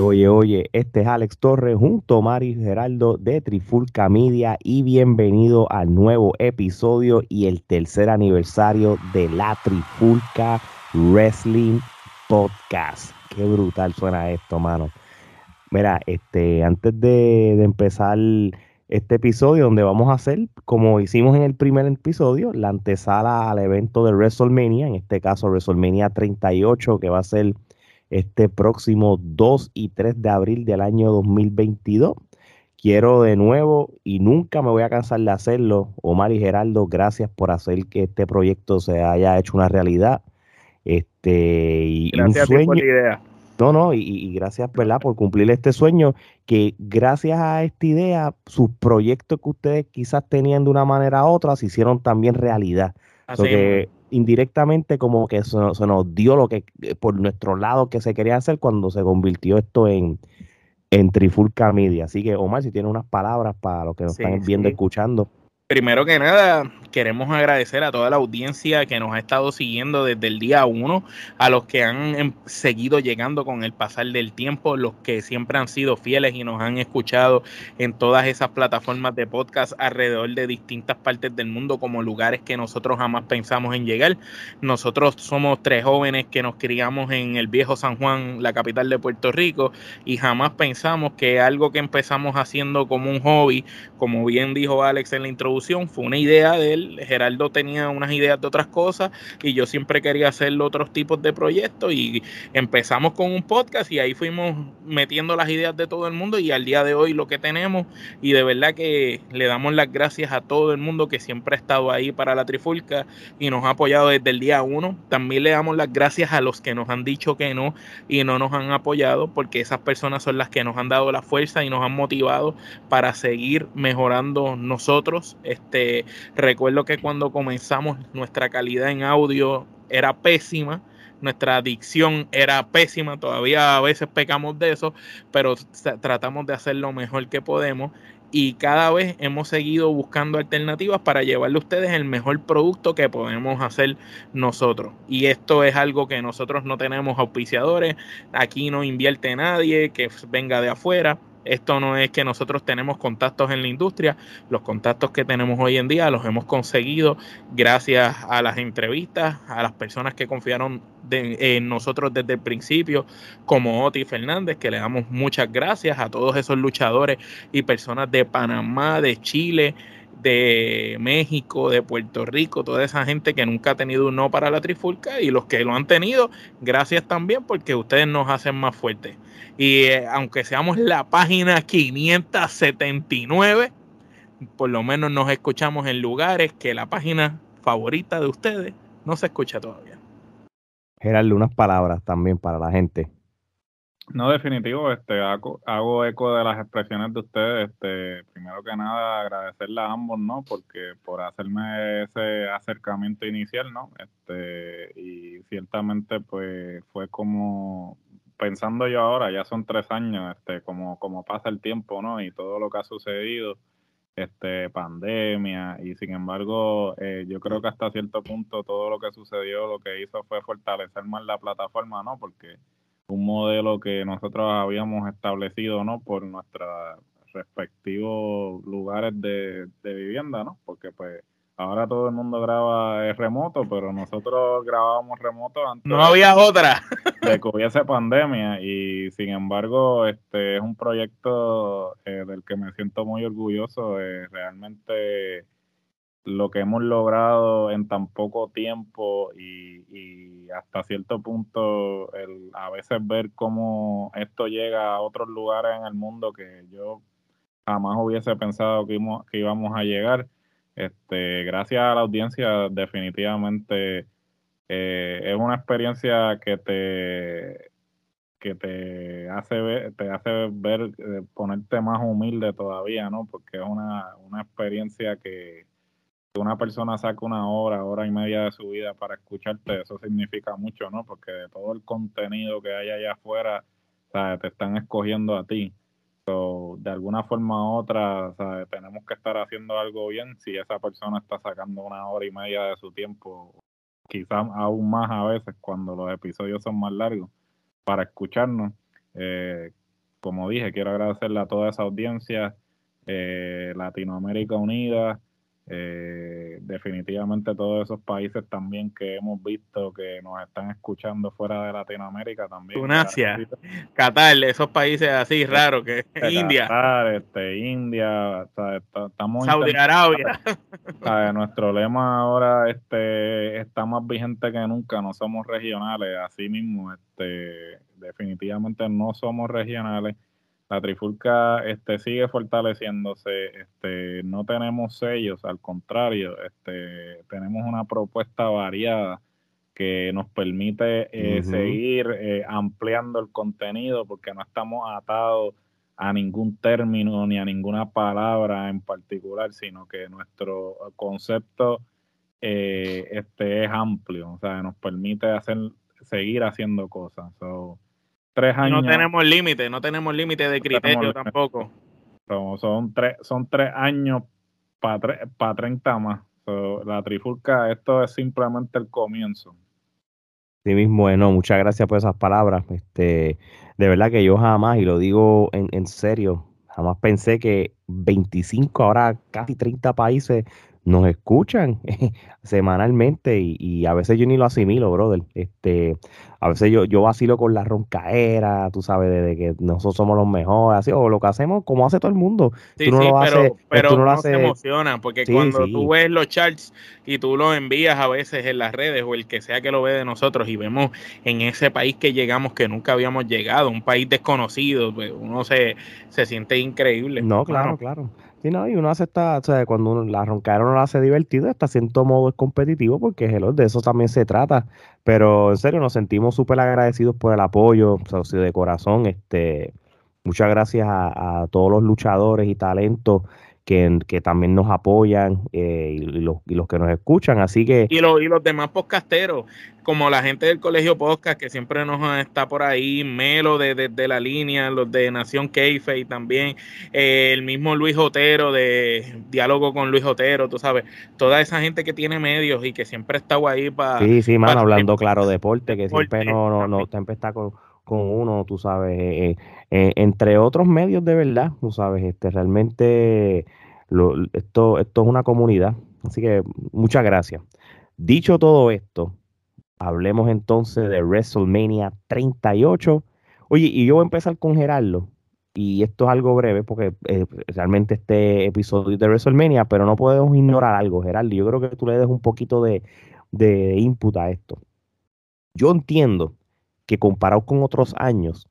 Oye, oye, este es Alex Torres junto a Mari Geraldo de Trifulca Media y bienvenido al nuevo episodio y el tercer aniversario de la Trifulca Wrestling Podcast. Qué brutal suena esto, mano. Mira, este, antes de, de empezar este episodio donde vamos a hacer, como hicimos en el primer episodio, la antesala al evento de WrestleMania, en este caso WrestleMania 38, que va a ser este próximo 2 y 3 de abril del año 2022. Quiero de nuevo y nunca me voy a cansar de hacerlo. Omar y Geraldo, gracias por hacer que este proyecto se haya hecho una realidad. Este, y gracias un sueño. por la idea. No, no, y, y, gracias, ¿verdad?, por cumplir este sueño, que gracias a esta idea, sus proyectos que ustedes quizás tenían de una manera u otra, se hicieron también realidad. Así indirectamente como que se, se, nos dio lo que por nuestro lado que se quería hacer cuando se convirtió esto en, en Trifulca Media. Así que, Omar, si tiene unas palabras para los que nos Sí, están viendo, sí. escuchando. Primero que nada, queremos agradecer a toda la audiencia que nos ha estado siguiendo desde el día uno, a los que han em, seguido llegando con el pasar del tiempo, los que siempre han sido fieles y nos han escuchado en todas esas plataformas de podcast alrededor de distintas partes del mundo como lugares que nosotros jamás pensamos en llegar. Nosotros somos tres jóvenes que nos criamos en el viejo San Juan, la capital de Puerto Rico, y jamás pensamos que algo que empezamos haciendo como un hobby, como bien dijo Alex en la introducción, fue una idea de él. Geraldo tenía unas ideas de otras cosas y yo siempre quería hacer otros tipos de proyectos y empezamos con un podcast y ahí fuimos metiendo las ideas de todo el mundo y al día de hoy lo que tenemos y de verdad que le damos las gracias a todo el mundo que siempre ha estado ahí para la Trifulca y nos ha apoyado desde el día uno. También le damos las gracias a los que nos han dicho que no y no nos han apoyado porque esas personas son las que nos han dado la fuerza y nos han motivado para seguir mejorando nosotros este, recuerdo que cuando comenzamos nuestra calidad en audio era pésima, nuestra dicción era pésima, todavía a veces pecamos de eso, pero tratamos de hacer lo mejor que podemos y cada vez hemos seguido buscando alternativas para llevarle a ustedes el mejor producto que podemos hacer nosotros. Y esto es algo que nosotros no tenemos auspiciadores, aquí no invierte nadie que venga de afuera. Esto no es que nosotros tenemos contactos en la industria, los contactos que tenemos hoy en día los hemos conseguido gracias a las entrevistas, a las personas que confiaron en nosotros desde el principio, como Oti Fernández, que le damos muchas gracias a todos esos luchadores y personas de Panamá, de Chile, de México, de Puerto Rico, toda esa gente que nunca ha tenido un no para la trifulca y los que lo han tenido, gracias también porque ustedes nos hacen más fuertes. Y eh, aunque seamos la página 579, por lo menos nos escuchamos en lugares que la página favorita de ustedes no se escucha todavía. Gerardo, unas palabras también para la gente. No, definitivo, este, hago, hago, eco de las expresiones de ustedes. Este, primero que nada, agradecerle a ambos, ¿no? Porque por hacerme ese acercamiento inicial, ¿no? Este, y ciertamente, pues, fue como pensando yo ahora, ya son tres años, este, como, como pasa el tiempo, ¿no? Y todo lo que ha sucedido, este, pandemia, y sin embargo, eh, yo creo que hasta cierto punto todo lo que sucedió, lo que hizo fue fortalecer más la plataforma, ¿no? Porque un modelo que nosotros habíamos establecido, ¿no? Por nuestros respectivos lugares de, de, vivienda, ¿no? Porque pues ahora todo el mundo graba remoto, pero nosotros grabábamos remoto antes. No había otra. de que hubiese pandemia y sin embargo este es un proyecto eh, del que me siento muy orgulloso. Eh, realmente lo que hemos logrado en tan poco tiempo y, hasta cierto punto el, a veces ver cómo esto llega a otros lugares en el mundo que yo jamás hubiese pensado que, íbamos, que íbamos a llegar. Este, gracias a la audiencia, definitivamente eh, es una experiencia que te que te hace ver, te hace ver, eh, ponerte más humilde todavía, ¿no? Porque es una, una experiencia que, una persona saca una hora, hora y media de su vida para escucharte, eso significa mucho, ¿no? Porque de todo el contenido que hay allá afuera, ¿sabes? te están escogiendo a ti. So, de alguna forma u otra, ¿sabes? tenemos que estar haciendo algo bien si esa persona está sacando una hora y media de su tiempo, quizás aún más a veces cuando los episodios son más largos, para escucharnos. Eh, como dije, quiero agradecerle a toda esa audiencia, eh, Latinoamérica Unida, eh, definitivamente todos esos países también que hemos visto que nos están escuchando fuera de Latinoamérica también. Tunacia, Qatar, esos países así raros que este, India. Qatar, este, India, estamos Saudi Arabia. Nuestro lema ahora este, está más vigente que nunca, no somos regionales, así mismo, este, definitivamente no somos regionales la trifulca este, sigue fortaleciéndose, este, no tenemos sellos, al contrario, este, tenemos una propuesta variada que nos permite eh, seguir eh, ampliando el contenido porque no estamos atados a ningún término ni a ninguna palabra en particular, sino que nuestro concepto eh, este, es amplio, o sea, nos permite hacer, seguir haciendo cosas. Tres años. No tenemos límite, no tenemos límite de criterio tampoco. son, tres, son tres años para para 30 más. la trifulca, esto es simplemente el comienzo. Sí mismo, bueno, muchas gracias por esas palabras. Este, de verdad que yo jamás, y lo digo en, en serio, jamás pensé que 25, ahora casi 30 países nos escuchan semanalmente y, a veces yo ni lo asimilo, brother. Este, a veces yo, yo vacilo con la roncaera, tú sabes, de, que nosotros somos los mejores, así, o lo que hacemos como hace todo el mundo. Sí, no sí, lo pero, pero no se emociona, porque cuando tú ves los charts y tú los envías a veces en las redes o el que sea que lo ve de nosotros y vemos en ese país que llegamos que nunca habíamos llegado, un país desconocido, pues uno se, se siente increíble. No, claro, claro. Sí, no, y uno hace esta, o sea, cuando uno, la roncara no la hace divertido, está cierto modo es competitivo porque de eso también se trata. Pero en serio, nos sentimos súper agradecidos por el apoyo, o sea, de corazón. Este, muchas gracias a, todos los luchadores y talentos que, que, también nos apoyan eh, y, los, y, los, que nos escuchan. Así que. Y, y los demás podcasteros como la gente del Colegio Podcast, que siempre nos está por ahí, Melo de, la línea, los de Nación Keife y también eh, el mismo Luis Otero de Diálogo con Luis Otero, tú sabes, toda esa gente que tiene medios y que siempre está ahí para... Sí, sí, mano, hablando claro deporte, que siempre no, no, no, siempre está con, uno, tú sabes, eh, eh, entre otros medios de verdad, tú sabes, este realmente esto, esto es una comunidad, así que muchas gracias. Dicho todo esto, Hablemos entonces de WrestleMania 38. Oye, y yo voy a empezar con Gerardo. Y esto es algo breve porque eh, realmente este episodio de WrestleMania, pero no podemos ignorar algo, Gerardo. Yo creo que tú le des un poquito de, de input a esto. Yo entiendo que comparado con otros años,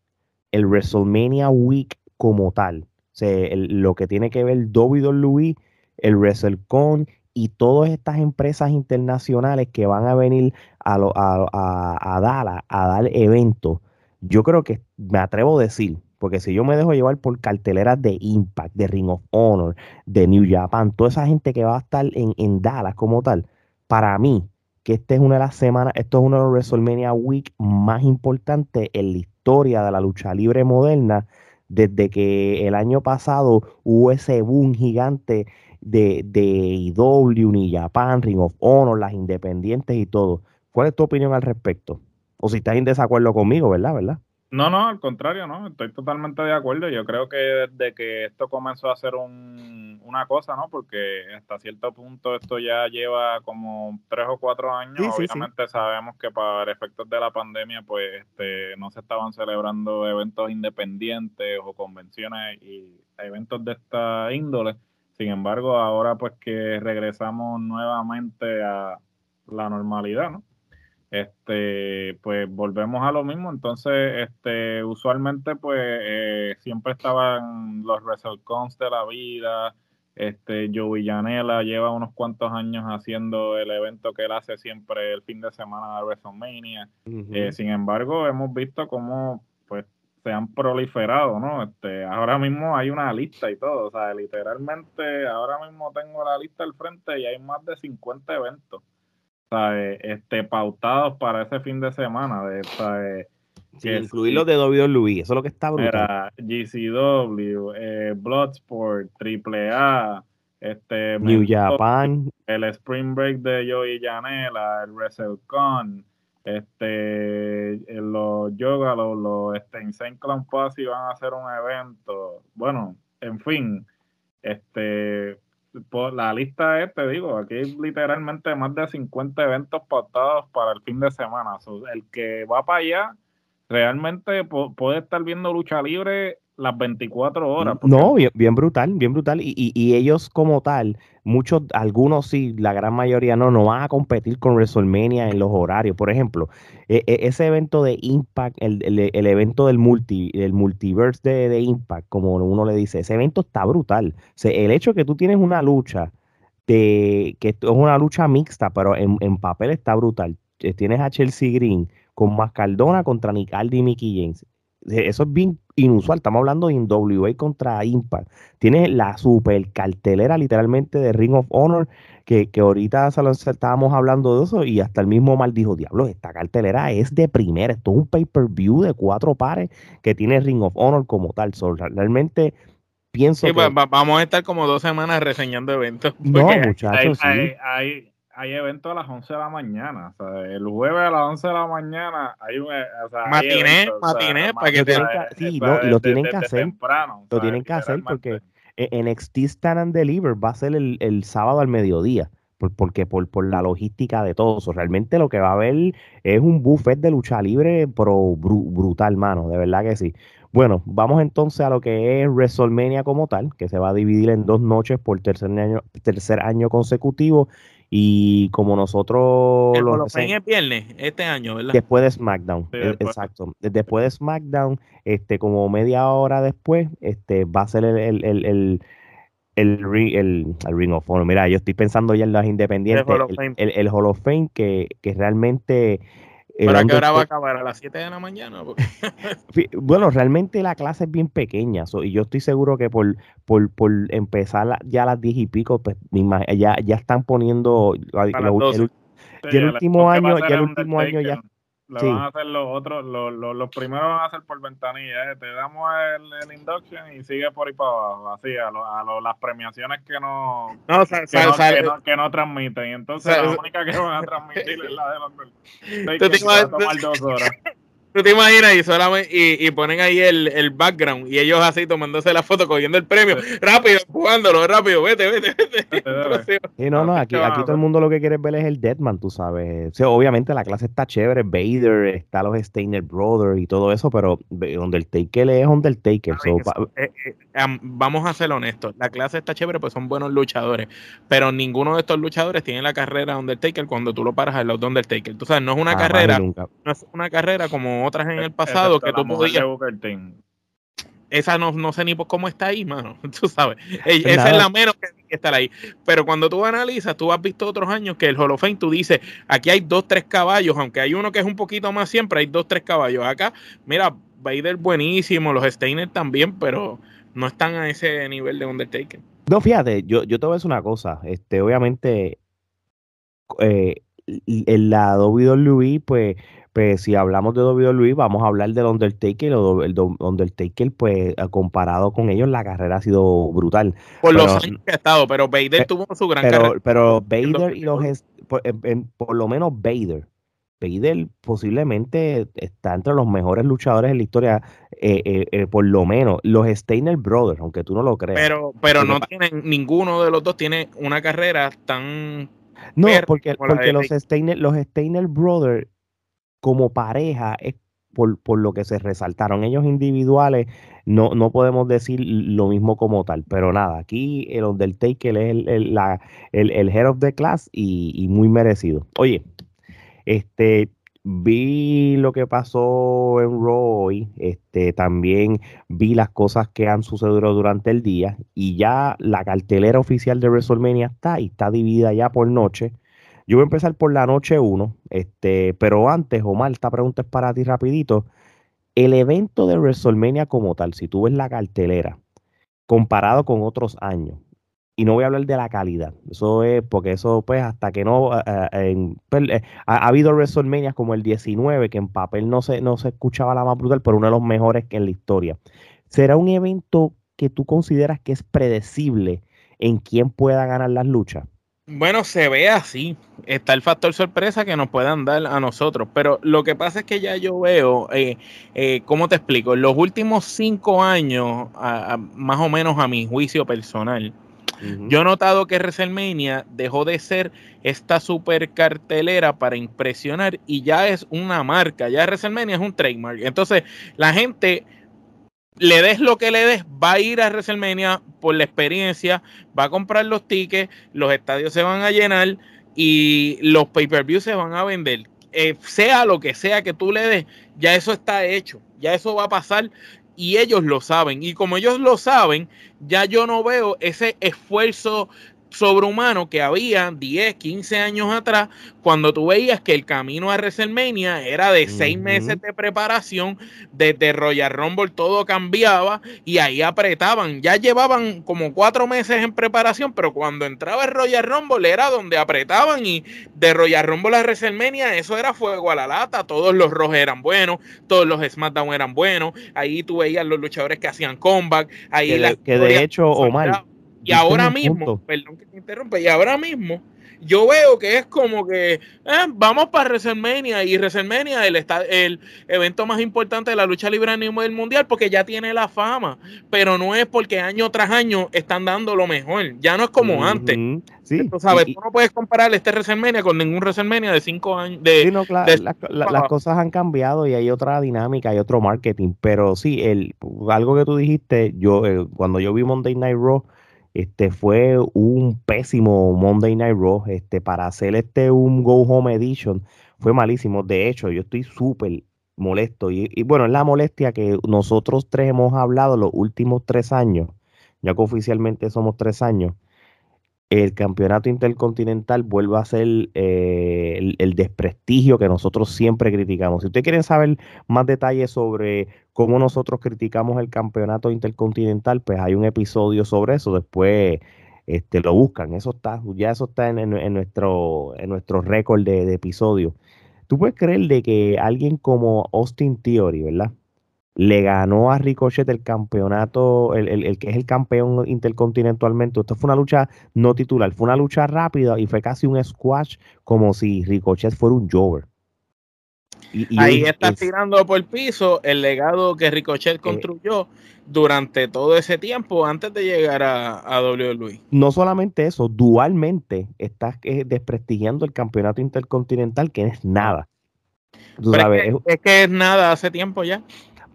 el WrestleMania Week como tal, o sea, lo que tiene que ver WWE, el WrestleCon y todas estas empresas internacionales que van a venir a, a, Dallas a dar eventos, yo creo que me atrevo a decir, porque si yo me dejo llevar por carteleras de Impact, de Ring of Honor, de New Japan, toda esa gente que va a estar en, en Dallas como tal, para mí, que esta es una de las semanas, esto es uno de los WrestleMania Week más importantes en la historia de la lucha libre moderna, desde que el año pasado hubo ese boom gigante de, de IW, ni Japan, Ring of Honor, las independientes y todo. ¿Cuál es tu opinión al respecto? O si estás en desacuerdo conmigo, ¿verdad? ¿verdad? No, no, al contrario, no, estoy totalmente de acuerdo. Yo creo que desde que esto comenzó a ser un, una cosa, ¿no? Porque hasta cierto punto esto ya lleva como tres o cuatro años. Obviamente sabemos que para efectos de la pandemia, pues este, no se estaban celebrando eventos independientes o convenciones y eventos de esta índole. Sin embargo, ahora pues que regresamos nuevamente a la normalidad, ¿no? Este, pues volvemos a lo mismo. Entonces, este, usualmente, pues, eh, siempre estaban los WrestleCons de la vida. Este, Joey Janela lleva unos cuantos años haciendo el evento que él hace siempre el fin de semana de WrestleMania. Eh, sin embargo, hemos visto cómo se han proliferado, ¿no? Este, ahora mismo hay una lista y todo, o sea, literalmente ahora mismo tengo la lista al frente y hay más de 50 eventos, sea, este, pautados para ese fin de semana, de, o sí, incluir los de WWE, eso es lo que está brutal. Era GCW, eh, Bloodsport, AAA, este, New Japan, el Spring Break de Joey Janela, el WrestleCon, Este, los yoga, los, los este, Insane Clown Posse van a hacer un evento. Bueno, en fin, este, por la lista es, te digo, aquí hay literalmente más de 50 eventos pautados para el fin de semana. el que va para allá realmente puede estar viendo lucha libre las 24 horas. No, bien, bien, brutal, bien brutal. Y, y, ellos como tal, muchos, algunos sí, la gran mayoría no, no van a competir con WrestleMania en los horarios. Por ejemplo, e, e, ese evento de Impact, el, el, evento del multi, el multiverse de, de, Impact, como uno le dice, ese evento está brutal. el hecho de que tú tienes una lucha, de, que es una lucha mixta, pero en, en papel está brutal. Tienes a Chelsea Green con Mascardona contra Nicaldi y Mickey James. Eh, eso es bien inusual. Estamos hablando de NWA contra Impact. Tiene la super cartelera literalmente de Ring of Honor, que, que ahorita estábamos hablando de eso y hasta el mismo mal dijo, diablo, esta cartelera es de primera. Esto es un pay-per-view de cuatro pares que tiene Ring of Honor como tal. realmente pienso que... vamos a estar como dos semanas reseñando eventos. No, muchachos, sí hay eventos a las 11 de la mañana. O sea, el jueves a las 11 de la mañana hay un. Eh, o sea, matiné, matiné, para que te. Sí, no, y lo tienen que hacer. lo tienen que hacer porque en NXT Stand and Deliver va a ser el, el sábado al mediodía. Por, porque por, por la logística de todo eso. Realmente lo que va a haber es un buffet de lucha libre, pero brutal, mano. De verdad que sí. Bueno, vamos entonces a lo que es WrestleMania como tal, que se va a dividir en dos noches por tercer año, tercer año consecutivo. Y como nosotros... El lo es viernes este año, ¿verdad? Después de SmackDown, e, exacto. Después de SmackDown, este, como media hora después, este, va a ser el, el, el, el el, el, Ring of Honor. Mira, yo estoy pensando ya en las independientes, el, el, Hall of Fame, que, que realmente ¿Para qué hora va a acabar? ¿A las 7 de la mañana? bueno, realmente la clase es bien pequeña y yo estoy seguro que por, por, por empezar ya a las 10 y pico, pues ya, ya están poniendo el, el, último año, ya el último año ya lo van a hacer los otros, los, los, primeros van a hacer por ventanilla. ¿eh? Te damos el, el, induction y sigue por ahí para abajo. Así, a, lo, a lo, las premiaciones que no, no, que, no, que, no que, no, transmiten. Y entonces la única que van a transmitir es la de los. Tú te vas a tomar dos horas. Tú te imaginas y, solamente, y, y ponen ahí el, el, background y ellos así tomándose la foto, cogiendo el premio, rápido, jugándolo, rápido, vete, vete, vete. Sí, no, no, aquí, aquí todo el mundo lo que quiere ver es el Deadman, tú sabes. obviamente la clase está chévere, Vader, está los Steiner Brothers y todo eso, pero Undertaker es Undertaker. So, eh, eh, vamos a ser honestos, la clase está chévere, pues son buenos luchadores, pero ninguno de estos luchadores tiene la carrera Undertaker cuando tú lo paras al lado de Undertaker. Tú sabes, no es una carrera, no es una carrera como otras en el pasado que tú podías. Esa no, no sé ni por cómo está ahí, mano. Tú sabes. Esa es la menos que tiene que estar ahí. Pero cuando tú analizas, tú has visto otros años que el Hall of Fame, tú dices, aquí hay dos, tres caballos, aunque hay uno que es un poquito más siempre, hay dos, tres caballos. Acá, mira, Vader buenísimo, los Steiner también, pero no están a ese nivel de Undertaker. No, fíjate, yo, yo te voy a decir una cosa. Este, obviamente, eh, en la WWE, pues pues si hablamos de WWE, vamos a hablar del Undertaker. El Undertaker, pues comparado con ellos, la carrera ha sido brutal. Por los años que ha estado, pero Vader tuvo su gran pero, carrera. Pero Vader y los. Por, por, lo menos Vader. Vader posiblemente está entre los mejores luchadores en la historia, eh, eh, eh, por lo menos. Los Steiner Brothers, aunque tú no lo creas. Pero, pero no tienen, ninguno de los dos tiene una carrera tan. No, porque, porque los, Steiner, los Steiner Brothers como pareja es por, lo que se resaltaron. Ellos individuales no, no podemos decir lo mismo como tal, pero nada, aquí el Undertaker es el, el, la, el, el head of the class y, muy merecido. Oye, este, vi lo que pasó en Roy, este, también vi las cosas que han sucedido durante el día y ya la cartelera oficial de WrestleMania está y está dividida ya por noche. Yo voy a empezar por la noche 1, este, pero antes, Omar, esta pregunta es para ti rapidito. El evento de WrestleMania como tal, si tú ves la cartelera, comparado con otros años, y no voy a hablar de la calidad, eso es porque eso pues hasta que no, eh, eh, pues, eh, ha, habido WrestleMania como el 19, que en papel no se, no se escuchaba la más brutal, pero uno de los mejores en la historia. ¿Será un evento que tú consideras que es predecible en quién pueda ganar las luchas? Bueno, se ve así. Está el factor sorpresa que nos puedan dar a nosotros. Pero lo que pasa es que ya yo veo, eh, eh, ¿cómo te explico? En los últimos cinco años, más o menos a mi juicio personal, yo he notado que WrestleMania dejó de ser esta super cartelera para impresionar y ya es una marca. Ya WrestleMania es un trademark. Entonces, la gente le des lo que le des, va a ir a WrestleMania por la experiencia, va a comprar los tickets, los estadios se van a llenar y los pay-per-views se van a vender. Eh, sea lo que sea que tú le des, ya eso está hecho, ya eso va a pasar y ellos lo saben. Y como ellos lo saben, ya yo no veo ese esfuerzo sobrehumano que había 10, 15 años atrás, cuando tú veías que el camino a WrestleMania era de seis meses de preparación, desde Royal Rumble todo cambiaba y ahí apretaban. Ya llevaban como cuatro meses en preparación, pero cuando entraba el Royal Rumble era donde apretaban y de Royal Rumble a WrestleMania eso era fuego a la lata. Todos los Rojos eran buenos, todos los SmackDown eran buenos. Ahí tú veías los luchadores que hacían comeback. Ahí que, que de hecho, Omar y ahora mismo, perdón que te interrumpa, y ahora mismo yo veo que es como que eh, vamos para WrestleMania y WrestleMania el, el evento más importante de la lucha libre a nivel mundial porque ya tiene la fama, pero no es porque año tras año están dando lo mejor, ya no es como antes. Sí, tú sabes, tú no puedes comparar este WrestleMania con ningún WrestleMania de cinco años. De, las cosas han cambiado y hay otra dinámica, hay otro marketing, pero sí, el, algo que tú dijiste, yo eh, cuando yo vi Monday Night Raw, este fue un pésimo Monday Night Raw. Este, para hacer este un Go Home Edition fue malísimo. De hecho, yo estoy súper molesto. Y, bueno, es la molestia que nosotros tres hemos hablado los últimos tres años, ya que oficialmente somos tres años el campeonato intercontinental vuelva a ser eh, el, desprestigio que nosotros siempre criticamos. Si ustedes quieren saber más detalles sobre cómo nosotros criticamos el campeonato intercontinental, pues hay un episodio sobre eso. Después este, lo buscan. Eso está, ya eso está en, nuestro, en récord de, episodios. Tú puedes creer de que alguien como Austin Theory, ¿verdad? le ganó a Ricochet el campeonato, el, que es el campeón intercontinentalmente. Esto fue una lucha no titular, fue una lucha rápida y fue casi un squash como si Ricochet fuera un Jover. Ahí está tirando por el piso el legado que Ricochet eh, construyó durante todo ese tiempo antes de llegar a, a WWE. No solamente eso, dualmente estás eh, desprestigiando el campeonato intercontinental, que es nada. es que es nada hace tiempo ya.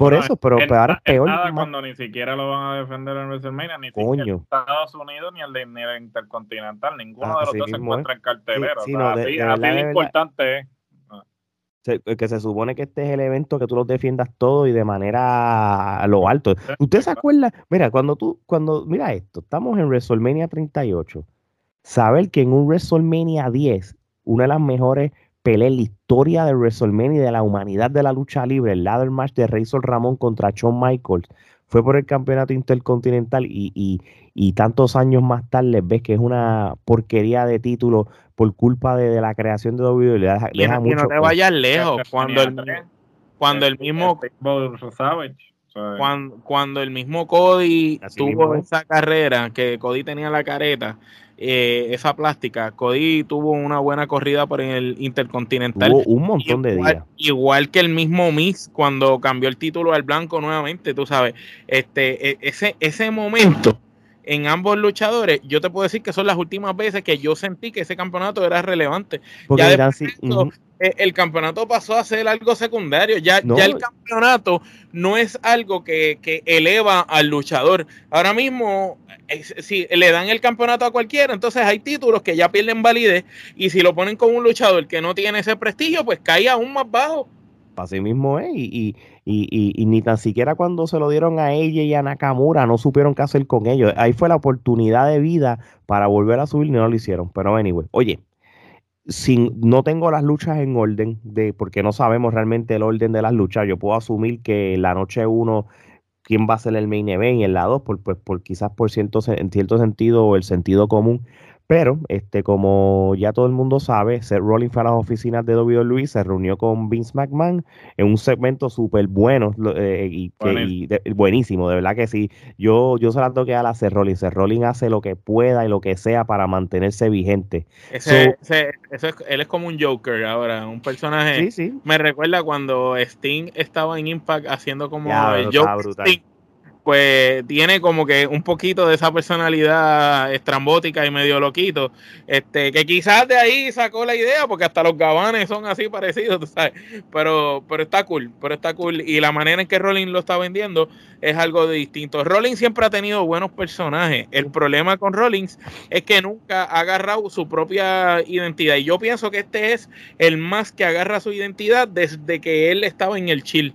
Por eso, pero, ahora es peor. Nada cuando ni siquiera lo van a defender en WrestleMania, ni Coño. siquiera Estados Unidos ni el, de, ni el Intercontinental. Ninguno de los dos se encuentra en cartelera. Sí, así, de, importante es. Que se supone que este es el evento que tú los defiendas todo y de manera a lo alto. ¿Usted se acuerda? Mira, cuando tú, cuando, mira esto, estamos en WrestleMania 38. Saber que en un WrestleMania 10, una de las mejores pelea en la historia de WrestleMania y de la humanidad de la lucha libre, el ladder match de Razor Ramón contra Shawn Michaels, fue por el campeonato intercontinental y, tantos años más tarde ves que es una porquería de título por culpa de, la creación de WWE. Le no te vayas lejos. Cuando el, cuando el mismo cuando, cuando el mismo Cody tuvo esa carrera, que Cody tenía la careta, eh, esa plástica. Cody tuvo una buena corrida por el Intercontinental. un montón de días. Igual que el mismo Miss cuando cambió el título al blanco nuevamente, tú sabes. Este, e, ese, ese momento en ambos luchadores, yo te puedo decir que son las últimas veces que yo sentí que ese campeonato era relevante. ya eh, el campeonato pasó a ser algo secundario. Ya, ya el campeonato no es algo que, eleva al luchador. Ahora mismo, si le dan el campeonato a cualquiera, entonces hay títulos que ya pierden validez y si lo ponen con un luchador que no tiene ese prestigio, pues cae aún más bajo. Así mismo es, y, y, ni tan siquiera cuando se lo dieron a ella y a Nakamura no supieron qué hacer con ellos. Ahí fue la oportunidad de vida para volver a subir y no lo hicieron. Pero anyway, oye, sin, no tengo las luchas en orden, de, porque no sabemos realmente el orden de las luchas. Yo puedo asumir que la noche uno, quién va a ser el main event y en la dos, por, pues, por quizás por cierto, en cierto sentido o el sentido común. Pero, este, como ya todo el mundo sabe, Seth Rollins fue a las oficinas de WWE, se reunió con Vince McMahon en un segmento súper bueno eh, y, buenísimo, de verdad que sí. Yo, yo se la toqué a la Seth Rollins. Seth Rollins hace lo que pueda y lo que sea para mantenerse vigente. Ese, él es como un Joker ahora, un personaje. Sí, sí. Me recuerda cuando Sting estaba en Impact haciendo como el Joker pues tiene como que un poquito de esa personalidad estrambótica y medio loquito, este, que quizás de ahí sacó la idea, porque hasta los gabanes son así parecidos, tú sabes, pero, pero está cool, pero está cool, y la manera en que Rollins lo está vendiendo es algo distinto. Rollins siempre ha tenido buenos personajes, el problema con Rollins es que nunca ha agarrado su propia identidad, y yo pienso que este es el más que agarra su identidad desde que él estaba en el chill.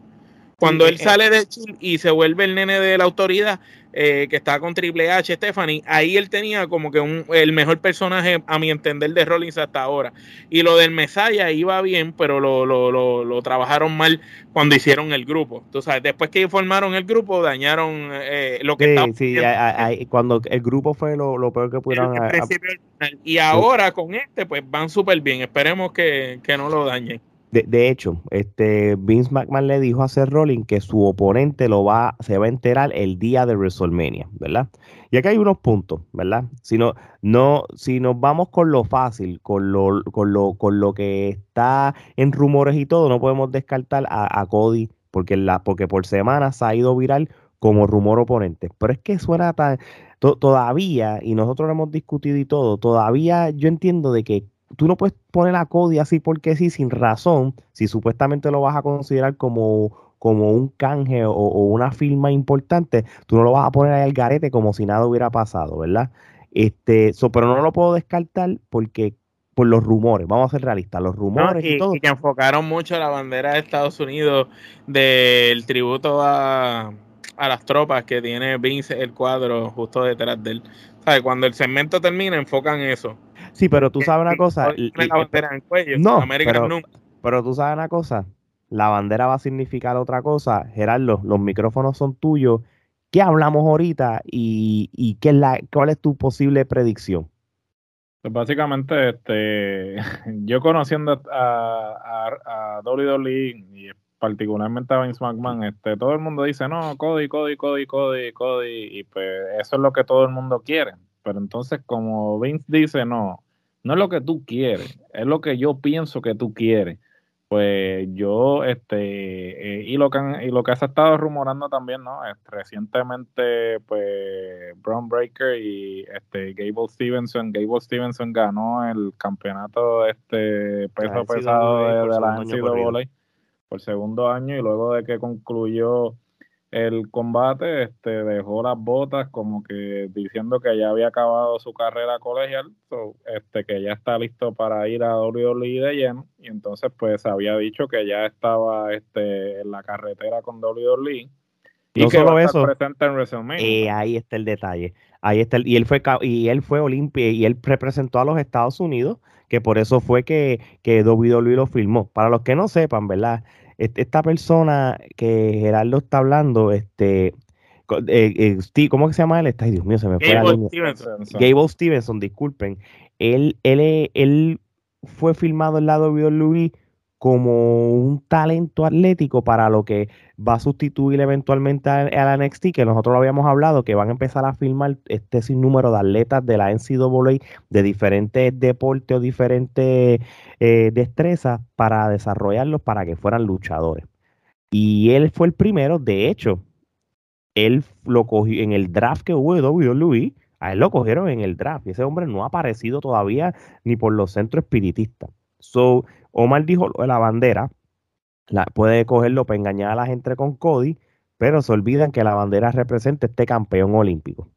Cuando él eh, sale de Chill y se vuelve el nene de la autoridad, eh, que está con Triple H, Stephanie, ahí él tenía como que un, el mejor personaje, a mi entender, de Rollins hasta ahora. Y lo del Messiah iba bien, pero lo, lo, lo, trabajaron mal cuando hicieron el grupo. Tú sabes, después que formaron el grupo, dañaron eh, lo que estaba. Sí, cuando el grupo fue lo, peor que pudieron. y ahora con este, pues van súper bien. Esperemos que, que no lo dañen. De, hecho, este Vince McMahon le dijo a Seth Rollins que su oponente lo va, se va a enterar el día de WrestleMania, ¿verdad? Y aquí hay unos puntos, ¿verdad? Si, no, no, si nos vamos con lo fácil, con lo, con lo, con lo que está en rumores y todo, no podemos descartar a, Cody, porque, la, porque por semanas ha ido viral como rumor oponente. Pero es que suena tan. todavía, y nosotros lo hemos discutido y todo, todavía yo entiendo de que tú no puedes poner a Cody así porque sí, sin razón, si supuestamente lo vas a considerar como, como un canje o, una firma importante, tú no lo vas a poner ahí al garete como si nada hubiera pasado, ¿verdad? Este, pero no lo puedo descartar porque por los rumores, vamos a ser realistas, los rumores y, todo. Y que enfocaron mucho la bandera de Estados Unidos del tributo a, a las tropas que tiene Vince el cuadro justo detrás de él. Cuando el segmento termina, enfocan eso. Sí, pero tú sabes una cosa. no, pero, pero tú sabes una cosa. La bandera va a significar otra cosa. Gerardo, los micrófonos son tuyos. ¿Qué hablamos ahorita y, qué es la, cuál es tu posible predicción? Pues básicamente, este, yo conociendo a, a, a WWE y particularmente a Vince McMahon, este, todo el mundo dice, no, Cody, Cody, Cody, Cody, Cody, y pues eso es lo que todo el mundo quiere. Pero entonces, como Vince dice, no, no es lo que tú quieres, es lo que yo pienso que tú quieres. Pues yo, este, eh, y lo que y lo que se ha estado rumorando también, ¿no? recientemente, pues, Brown Breaker y este Gable Stevenson, Gable Stevenson ganó el campeonato este peso pesado de, de la NCAA por segundo año y luego de que concluyó el combate este, dejó las botas como que diciendo que ya había acabado su carrera colegial, este, que ya está listo para ir a WWE de lleno y entonces pues había dicho que ya estaba este, en la carretera con WWE y que solo eso, presente en WrestleMania. Eh, ahí está el detalle. Ahí está y él fue y él fue Olimpia y él representó a los Estados Unidos, que por eso fue que, que WWE lo filmó. Para los que no sepan, ¿verdad? Esta persona que Gerardo está hablando, este, eh, eh, ¿cómo se llama él? Ay, Dios mío, se me fue la línea. Stevenson. Gable Stevenson, disculpen. Él, él, él fue filmado en la WWE como un talento atlético para lo que va a sustituir eventualmente al NXT, que nosotros lo habíamos hablado, que van a empezar a filmar este sinnúmero de atletas de la NCAA de diferentes deportes o diferentes eh, destrezas para desarrollarlos para que fueran luchadores. Y él fue el primero, de hecho, él lo cogió en el draft que hubo de WWE, a él lo cogieron en el draft y ese hombre no ha aparecido todavía ni por los centros espiritistas. So, Omar dijo la bandera, la, puede cogerlo para engañar a la gente con Cody, pero se olvidan que la bandera representa este campeón olímpico.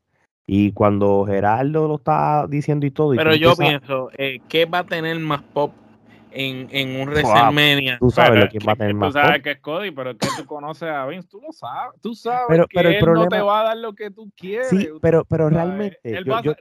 Y cuando Gerardo lo está diciendo y todo. Pero yo pienso, eh, ¿qué va a tener más pop en, en un WrestleMania? Tú sabes lo que va a tener más pop. Tú sabes que es Cody, pero es que tú conoces a Vince, tú lo sabes. Tú sabes pero, que él no te va a dar lo que tú quieres. Sí, pero, pero realmente.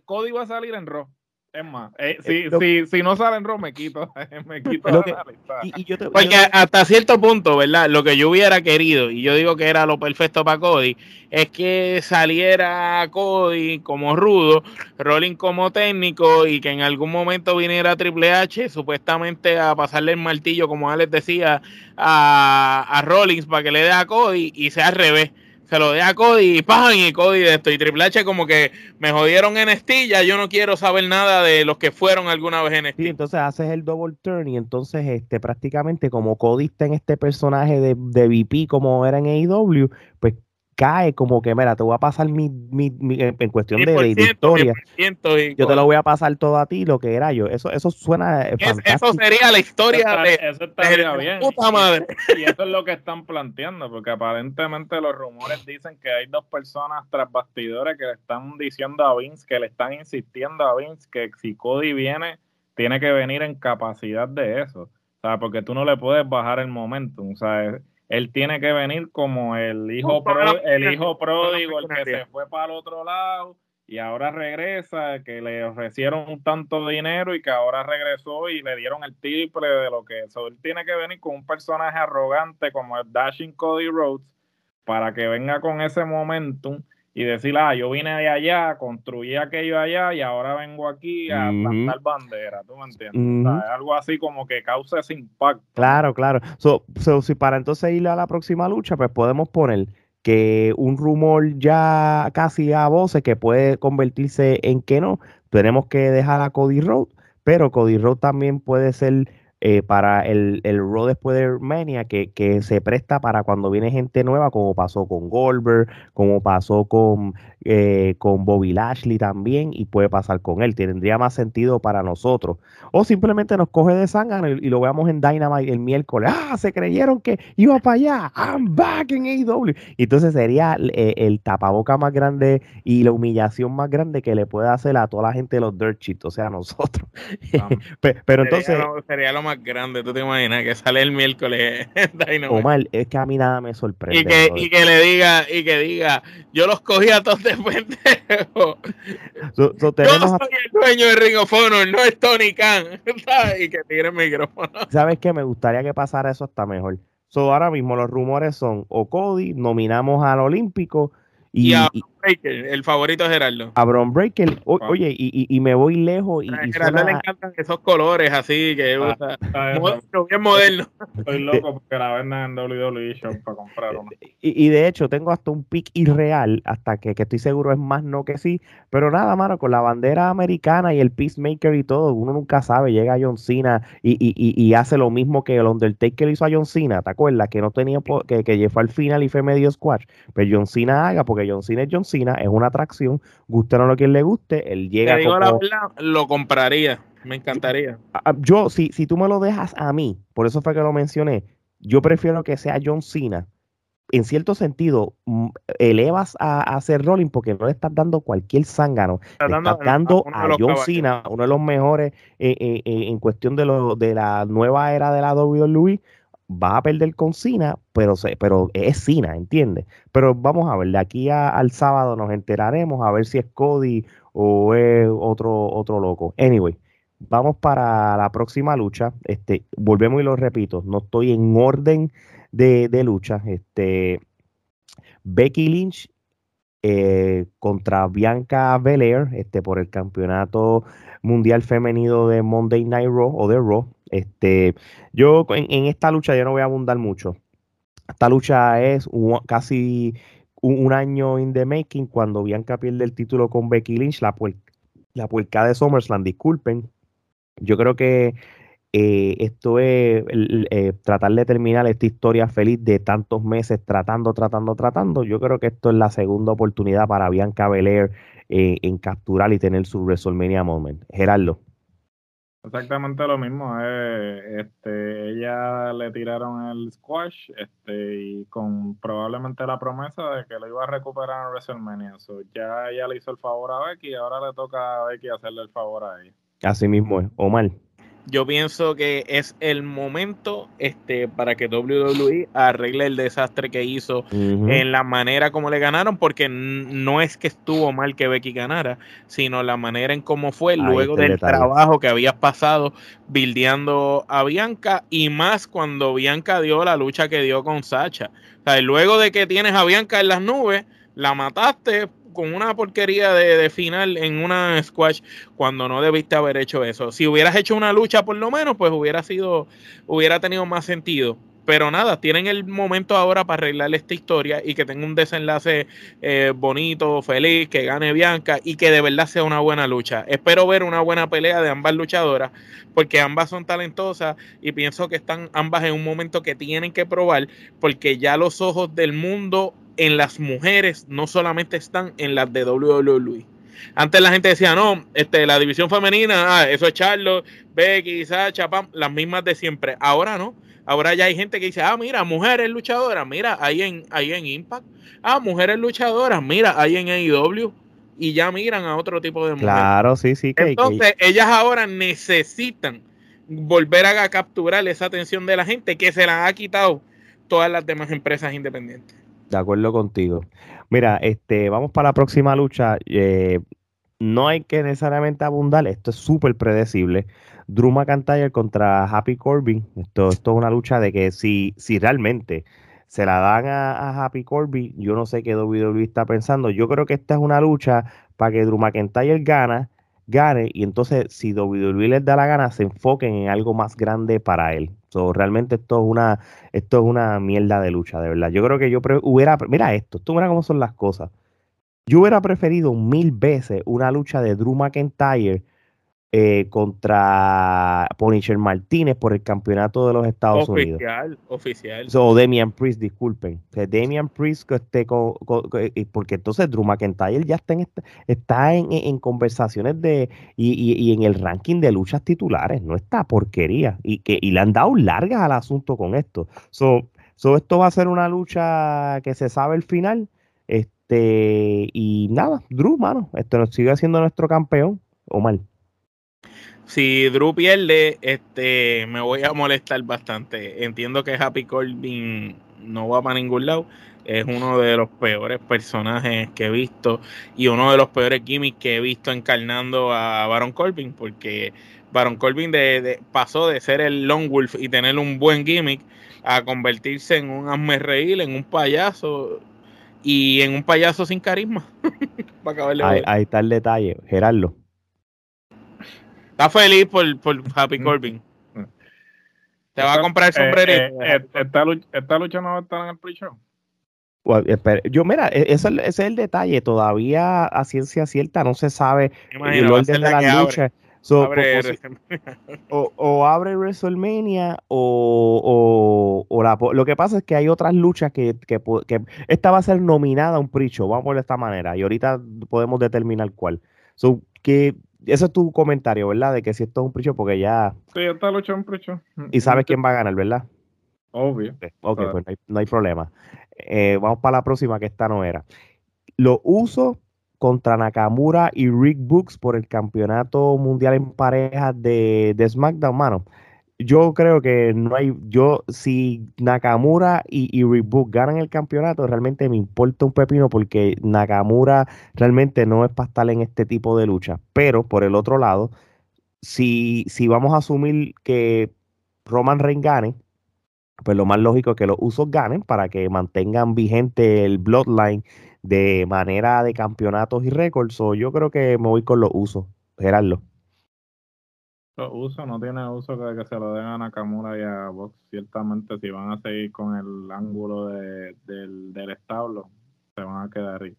Cody va a salir en Raw. Es más, eh, si, si, si, no salen me quito. Me quito Porque hasta cierto punto, ¿verdad? Lo que yo hubiera querido, y yo digo que era lo perfecto para Cody, es que saliera Cody como rudo, Rolling como técnico, y que en algún momento viniera Triple H supuestamente a pasarle el martillo, como Alex decía, a, a Rollins para que le dé a Cody y sea al revés se lo dé a Cody y ¡pam! y Cody de esto. Y Triple H como que me jodieron en estilla, yo no quiero saber nada de los que fueron alguna vez en Stilla. Sí, entonces haces el double turn y entonces este prácticamente como Cody está en este personaje de, de VP como era en AEW, pues cae como que, mira, te voy a pasar mi, mi, en cuestión de, historia. yo te lo voy a pasar todo a ti, lo que era yo. Eso, eso suena Eso sería la historia de, eso estaría bien. puta madre. Y, eso es lo que están planteando, porque aparentemente los rumores dicen que hay dos personas tras bastidores que le están diciendo a Vince, que le están insistiendo a Vince que si Cody viene, tiene que venir en capacidad de eso. O sea, porque tú no le puedes bajar el momentum. O sea, él tiene que venir como el hijo, el hijo pródigo, el que se fue para el otro lado y ahora regresa, que le ofrecieron un tanto dinero y que ahora regresó y le dieron el triple de lo que eso. Él tiene que venir con un personaje arrogante como el Dashing Cody Rhodes para que venga con ese momentum y decir, ah, yo vine de allá, construí aquello allá y ahora vengo aquí a plantar bandera, ¿tú me entiendes? algo así como que cause ese impacto. Claro, claro. So, si para entonces ir a la próxima lucha, pues podemos poner que un rumor ya casi a voces que puede convertirse en que no, tenemos que dejar a Cody Rhodes, pero Cody Rhodes también puede ser eh, para el, el Raw después de Mania que, que, se presta para cuando viene gente nueva, como pasó con Goldberg, como pasó con, eh, con Bobby Lashley también, y puede pasar con él. Tendría más sentido para nosotros. O simplemente nos coge de sangre y, lo veamos en Dynamite el miércoles. ¡Ah! Se creyeron que iba para allá. I'm back en AEW. Y entonces sería el, eh, el, tapaboca más grande y la humillación más grande que le puede hacer a toda la gente de los Dirt Cheats, o sea, a nosotros. pero, entonces. sería lo más grande, tú te imaginas, que sale el miércoles Omar, es que a mí nada me sorprende. Y que, y que le diga, y que diga, yo los cogí a todos de pendejo. yo soy el dueño de Ring of Honor, no es Tony Khan. y que tire el micrófono. ¿Sabes qué? Me gustaría que pasara eso hasta mejor. So, ahora mismo los rumores son o Cody, nominamos al Olímpico y, a Breaker, el favorito de Gerardo. A Bron Breaker, oye, y, y, me voy lejos. Y, a Gerardo le encantan esos colores así, que ah, bien moderno. Estoy loco porque la venden en WWE Shop para comprar uno. Y, de hecho, tengo hasta un pick irreal, hasta que, que, estoy seguro es más no que sí. Pero nada, mano, con la bandera americana y el Peacemaker y todo, uno nunca sabe. Llega John Cena y, hace lo mismo que el Undertaker hizo a John Cena, ¿te acuerdas? Que no tenía, que, que fue al final y fue medio squash. Pero John Cena haga, porque John Cena es John Cena, es una atracción, guste o no quien le guste, él llega lo compraría, me encantaría. Yo, si, si tú me lo dejas a mí, por eso fue que lo mencioné, yo prefiero que sea John Cena. En cierto sentido, mm, elevas a, hacer rolling porque no le estás dando cualquier zángano. le estás dando a, John Cena, uno de los mejores eh, eh, eh, en cuestión de, lo, de la nueva era de la WWE va a perder con Cena, pero, pero es Cena, ¿entiendes? Pero vamos a ver, de aquí al sábado nos enteraremos a ver si es Cody o es otro, otro loco. Anyway, vamos para la próxima lucha. Este, volvemos y lo repito, no estoy en orden de, de lucha. Este, Becky Lynch eh, contra Bianca Belair este, por el campeonato mundial femenino de Monday Night Raw o de Raw. Este, yo en, esta lucha yo no voy a abundar mucho. Esta lucha es casi un, año in the making cuando Bianca pierde el título con Becky Lynch, la, la puerca de SummerSlam, disculpen. Yo creo que eh, esto es eh, tratar de terminar esta historia feliz de tantos meses tratando, tratando, tratando. Yo creo que esto es la segunda oportunidad para Bianca Belair eh, en capturar y tener su WrestleMania moment. Gerardo. Exactamente lo mismo. Eh, este, ella le tiraron el squash este, y con probablemente la promesa de que lo iba a recuperar en WrestleMania. ya ella le hizo el favor a Becky y ahora le toca a Becky hacerle el favor a ella. Así mismo es. Omar. Yo pienso que es el momento este, para que WWE arregle el desastre que hizo en la manera como le ganaron, porque no es que estuvo mal que Becky ganara, sino la manera en cómo fue luego del trabajo que habías pasado bildeando a Bianca y más cuando Bianca dio la lucha que dio con Sacha. O sea, luego de que tienes a Bianca en las nubes, la mataste, con una porquería de, final en una squash cuando no debiste haber hecho eso. Si hubieras hecho una lucha por lo menos, pues hubiera sido, hubiera tenido más sentido. Pero nada, tienen el momento ahora para arreglar esta historia y que tenga un desenlace eh, bonito, feliz, que gane Bianca y que de verdad sea una buena lucha. Espero ver una buena pelea de ambas luchadoras porque ambas son talentosas y pienso que están ambas en un momento que tienen que probar porque ya los ojos del mundo en las mujeres no solamente están en las de WWE. Antes la gente decía, no, este, la división femenina, ah, eso es Charlo, Becky, Sacha, Pam, las mismas de siempre. Ahora no. Ahora ya hay gente que dice, ah, mira, mujeres luchadoras, mira, ahí en, ahí en Impact. Ah, mujeres luchadoras, mira, ahí en AEW. Y ya miran a otro tipo de mujeres. Claro, sí, sí. Que, Entonces, ellas ahora necesitan volver a capturar esa atención de la gente que se la ha quitado todas las demás empresas independientes. De acuerdo contigo. Mira, este, vamos para la próxima lucha. Eh, no hay que necesariamente abundar, esto es súper predecible. Drew McIntyre contra Happy Corbin. Esto, esto es una lucha de que si, si realmente se la dan a, Happy Corbin, yo no sé qué WWE está pensando. Yo creo que esta es una lucha para que Drew McIntyre gana, gane y entonces si WWE les da la gana, se enfoquen en algo más grande para él realmente esto es una, esto es una mierda de lucha, de verdad. Yo creo que yo hubiera, mira esto, tú mira cómo son las cosas. Yo hubiera preferido mil veces una lucha de Drew McIntyre eh, contra Punisher Martínez por el campeonato de los Estados Unidos. Oficial, oficial. O Damian Priest, disculpen. Que Damian Priest que esté con, porque entonces Drew McIntyre ya está en, está en, conversaciones de y, en el ranking de luchas titulares, no está porquería. Y que y le han dado largas al asunto con esto. So, esto va a ser una lucha que se sabe el final. Este, y nada, Drew, mano, esto nos sigue siendo nuestro campeón, o mal si Drew pierde, este, me voy a molestar bastante. Entiendo que Happy Corbin no va para ningún lado. Es uno de los peores personajes que he visto y uno de los peores gimmicks que he visto encarnando a Baron Corbin, porque Baron Corbin de, pasó de ser el Long Wolf y tener un buen gimmick a convertirse en un reír, en un payaso y en un payaso sin carisma. ahí, ahí está el detalle, Gerardo Está feliz por, por Happy mm. Corbin. Mm. Te va a comprar el sombrerito. Eh, eh, esta, lucha, esta, lucha, no va a estar en el pre-show. yo, mira, e, ese, es el detalle. Todavía a ciencia cierta no se sabe el orden de la lucha. o, abre WrestleMania o, o, la, lo que pasa es que hay otras luchas que, que, que esta va a ser nominada a un pre-show, vamos a de esta manera, y ahorita podemos determinar cuál. So, que ese es tu comentario, ¿verdad? De que si esto es un precio, porque ya. Sí, está lucha un precio. Y sabes quién va a ganar, ¿verdad? Obvio. Ok, pues no hay, problema. Eh, vamos para la próxima, que esta no era. Lo uso contra Nakamura y Rick Books por el campeonato mundial en parejas de, de SmackDown, mano yo creo que no hay, yo, si Nakamura y, y Reebok ganan el campeonato, realmente me importa un pepino porque Nakamura realmente no es para estar en este tipo de lucha. Pero por el otro lado, si, si vamos a asumir que Roman Reigns gane, pues lo más lógico es que los usos ganen para que mantengan vigente el Bloodline de manera de campeonatos y récords. O yo creo que me voy con los usos, Gerardo uso, no tiene uso que, que se lo den a Nakamura y a Box. Ciertamente, si van a seguir con el ángulo de, del, del establo, se van a quedar ahí.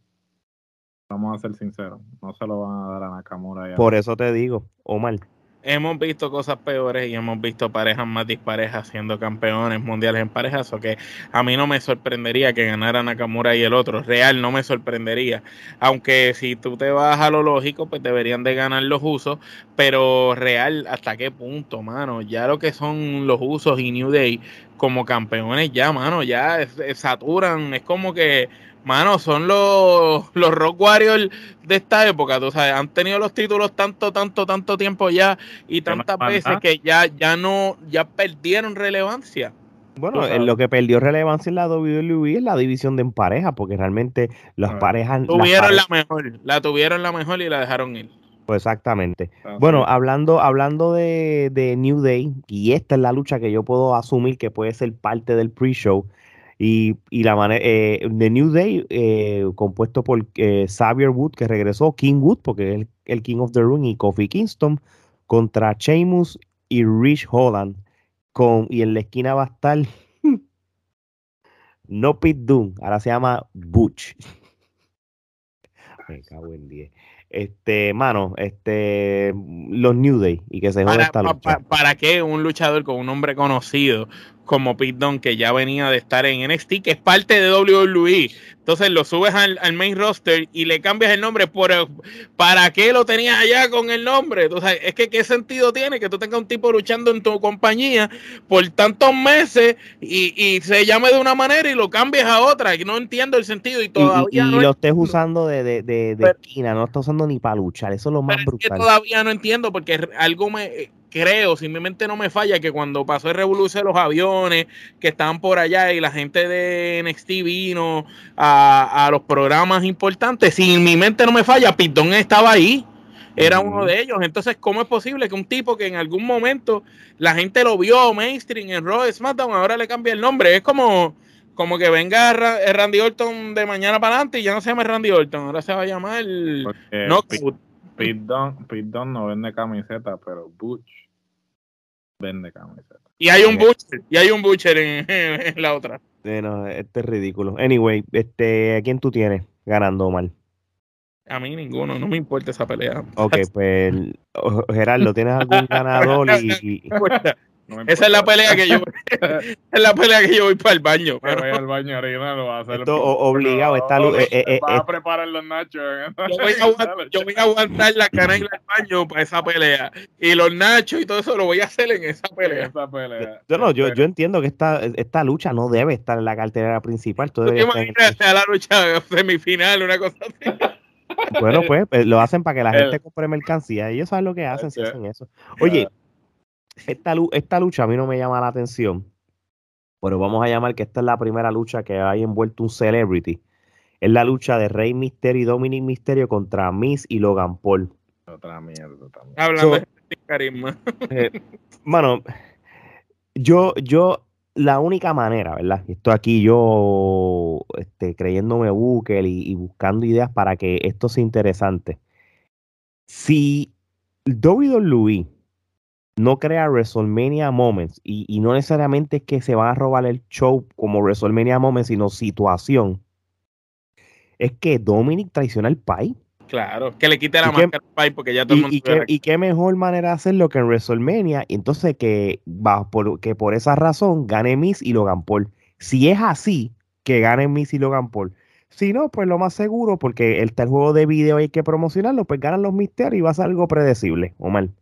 Vamos a ser sinceros, no se lo van a dar a Nakamura. Y a Por eso te digo, Omar, hemos visto cosas peores y hemos visto parejas más disparejas siendo campeones mundiales en parejas, o que a mí no me sorprendería que ganara Nakamura y el otro, real no me sorprendería, aunque si tú te vas a lo lógico, pues deberían de ganar los usos, pero real, ¿hasta qué punto, mano? Ya lo que son los usos y New Day como campeones ya, mano, ya saturan, es como que mano, son los, los Rock Warriors de esta época, tú sabes, han tenido los títulos tanto, tanto, tanto tiempo ya y tantas veces que ya, ya no, ya perdieron relevancia. Bueno, lo que perdió relevancia en la WWE es la división de en pareja, porque realmente las ah. parejas... Tuvieron la mejor, la tuvieron la mejor y la dejaron ir. Pues exactamente. Ah, bueno, hablando, hablando de, de, New Day, y esta es la lucha que yo puedo asumir que puede ser parte del pre-show, y, y, la manera eh, de New Day, eh, compuesto por eh, Xavier Wood, que regresó, King Wood, porque es el, King of the Ring, y Kofi Kingston, contra Sheamus y Rich Holland. Con, y en la esquina va a estar no Pit Doom, ahora se llama Butch. Me cago en 10 este, mano, este, los New Day y que se joda esta lucha. ¿Para qué un luchador con un nombre conocido como Pete Dunne, que ya venía de estar en NXT, que es parte de WWE. Entonces lo subes al, main roster y le cambias el nombre. Por, ¿Para qué lo tenías allá con el nombre? Entonces, es que qué sentido tiene que tú tengas un tipo luchando en tu compañía por tantos meses y, se llame de una manera y lo cambies a otra. Y no entiendo el sentido y todavía y, lo estés usando de, de, de, esquina, no estás usando ni para luchar. Eso es lo más brutal. que todavía no entiendo porque algo me creo, si mi mente no me falla, que cuando pasó el revolución los aviones que estaban por allá y la gente de NXT vino a, los programas importantes, si mi mente no me falla, Pitón estaba ahí, era uno de ellos. Entonces, ¿cómo es posible que un tipo que en algún momento la gente lo vio mainstream en Raw SmackDown, ahora le cambie el nombre? Es como, como que venga Randy Orton de mañana para adelante y ya no se llama Randy Orton, ahora se va a llamar... No, Pete Dunne, no vende camiseta, pero Butch vende camiseta. Y hay un eh, Butcher, y hay un Butcher en, la otra. este es ridículo. Anyway, este, ¿a quién tú tienes ganando mal? A mí ninguno, no me importa esa pelea. Ok, pues Gerardo, ¿tienes algún ganador? y, esa es la pelea que yo es la pelea que yo voy para el baño. Pero voy al baño ahorita lo va a hacer. Esto obligado está eh, eh, eh, va a preparar los nachos. Yo voy, a aguantar, yo voy a aguantar la cara en el baño para esa pelea y los nachos y todo eso lo voy a hacer en esa pelea. Esa pelea. Yo, no, yo, yo entiendo que esta, esta lucha no debe estar en la cartelera principal. Tú deberías estar la lucha semifinal, una cosa así. Bueno, pues lo hacen para que la gente compre mercancía. Ellos saben lo que hacen si hacen eso. Oye, esta, esta lucha a mí no me llama la atención, pero vamos a llamar que esta es la primera lucha que hay envuelto un celebrity. Es la lucha de Rey Mysterio y Dominic Mysterio contra Miss y Logan Paul. Otra mierda también. Hablando de carisma. Eh, mano, yo, yo, la única manera, ¿verdad? Estoy aquí yo este, creyéndome Booker y, y buscando ideas para que esto sea interesante. Si WWE no crea WrestleMania Moments y, no necesariamente es que se van a robar el show como WrestleMania Moments, sino situación, es que Dominic traiciona al país. Claro, que le quite la máscara al país porque ya todo el mundo. Y, qué mejor manera de hacerlo que en WrestleMania, y entonces que, va por, que por esa razón gane Miss y Logan Paul. Si es así, que gane Miss y Logan Paul. Si no, pues lo más seguro, porque el, el juego de video hay que promocionarlo, pues ganan los misterios y va a ser algo predecible, o mal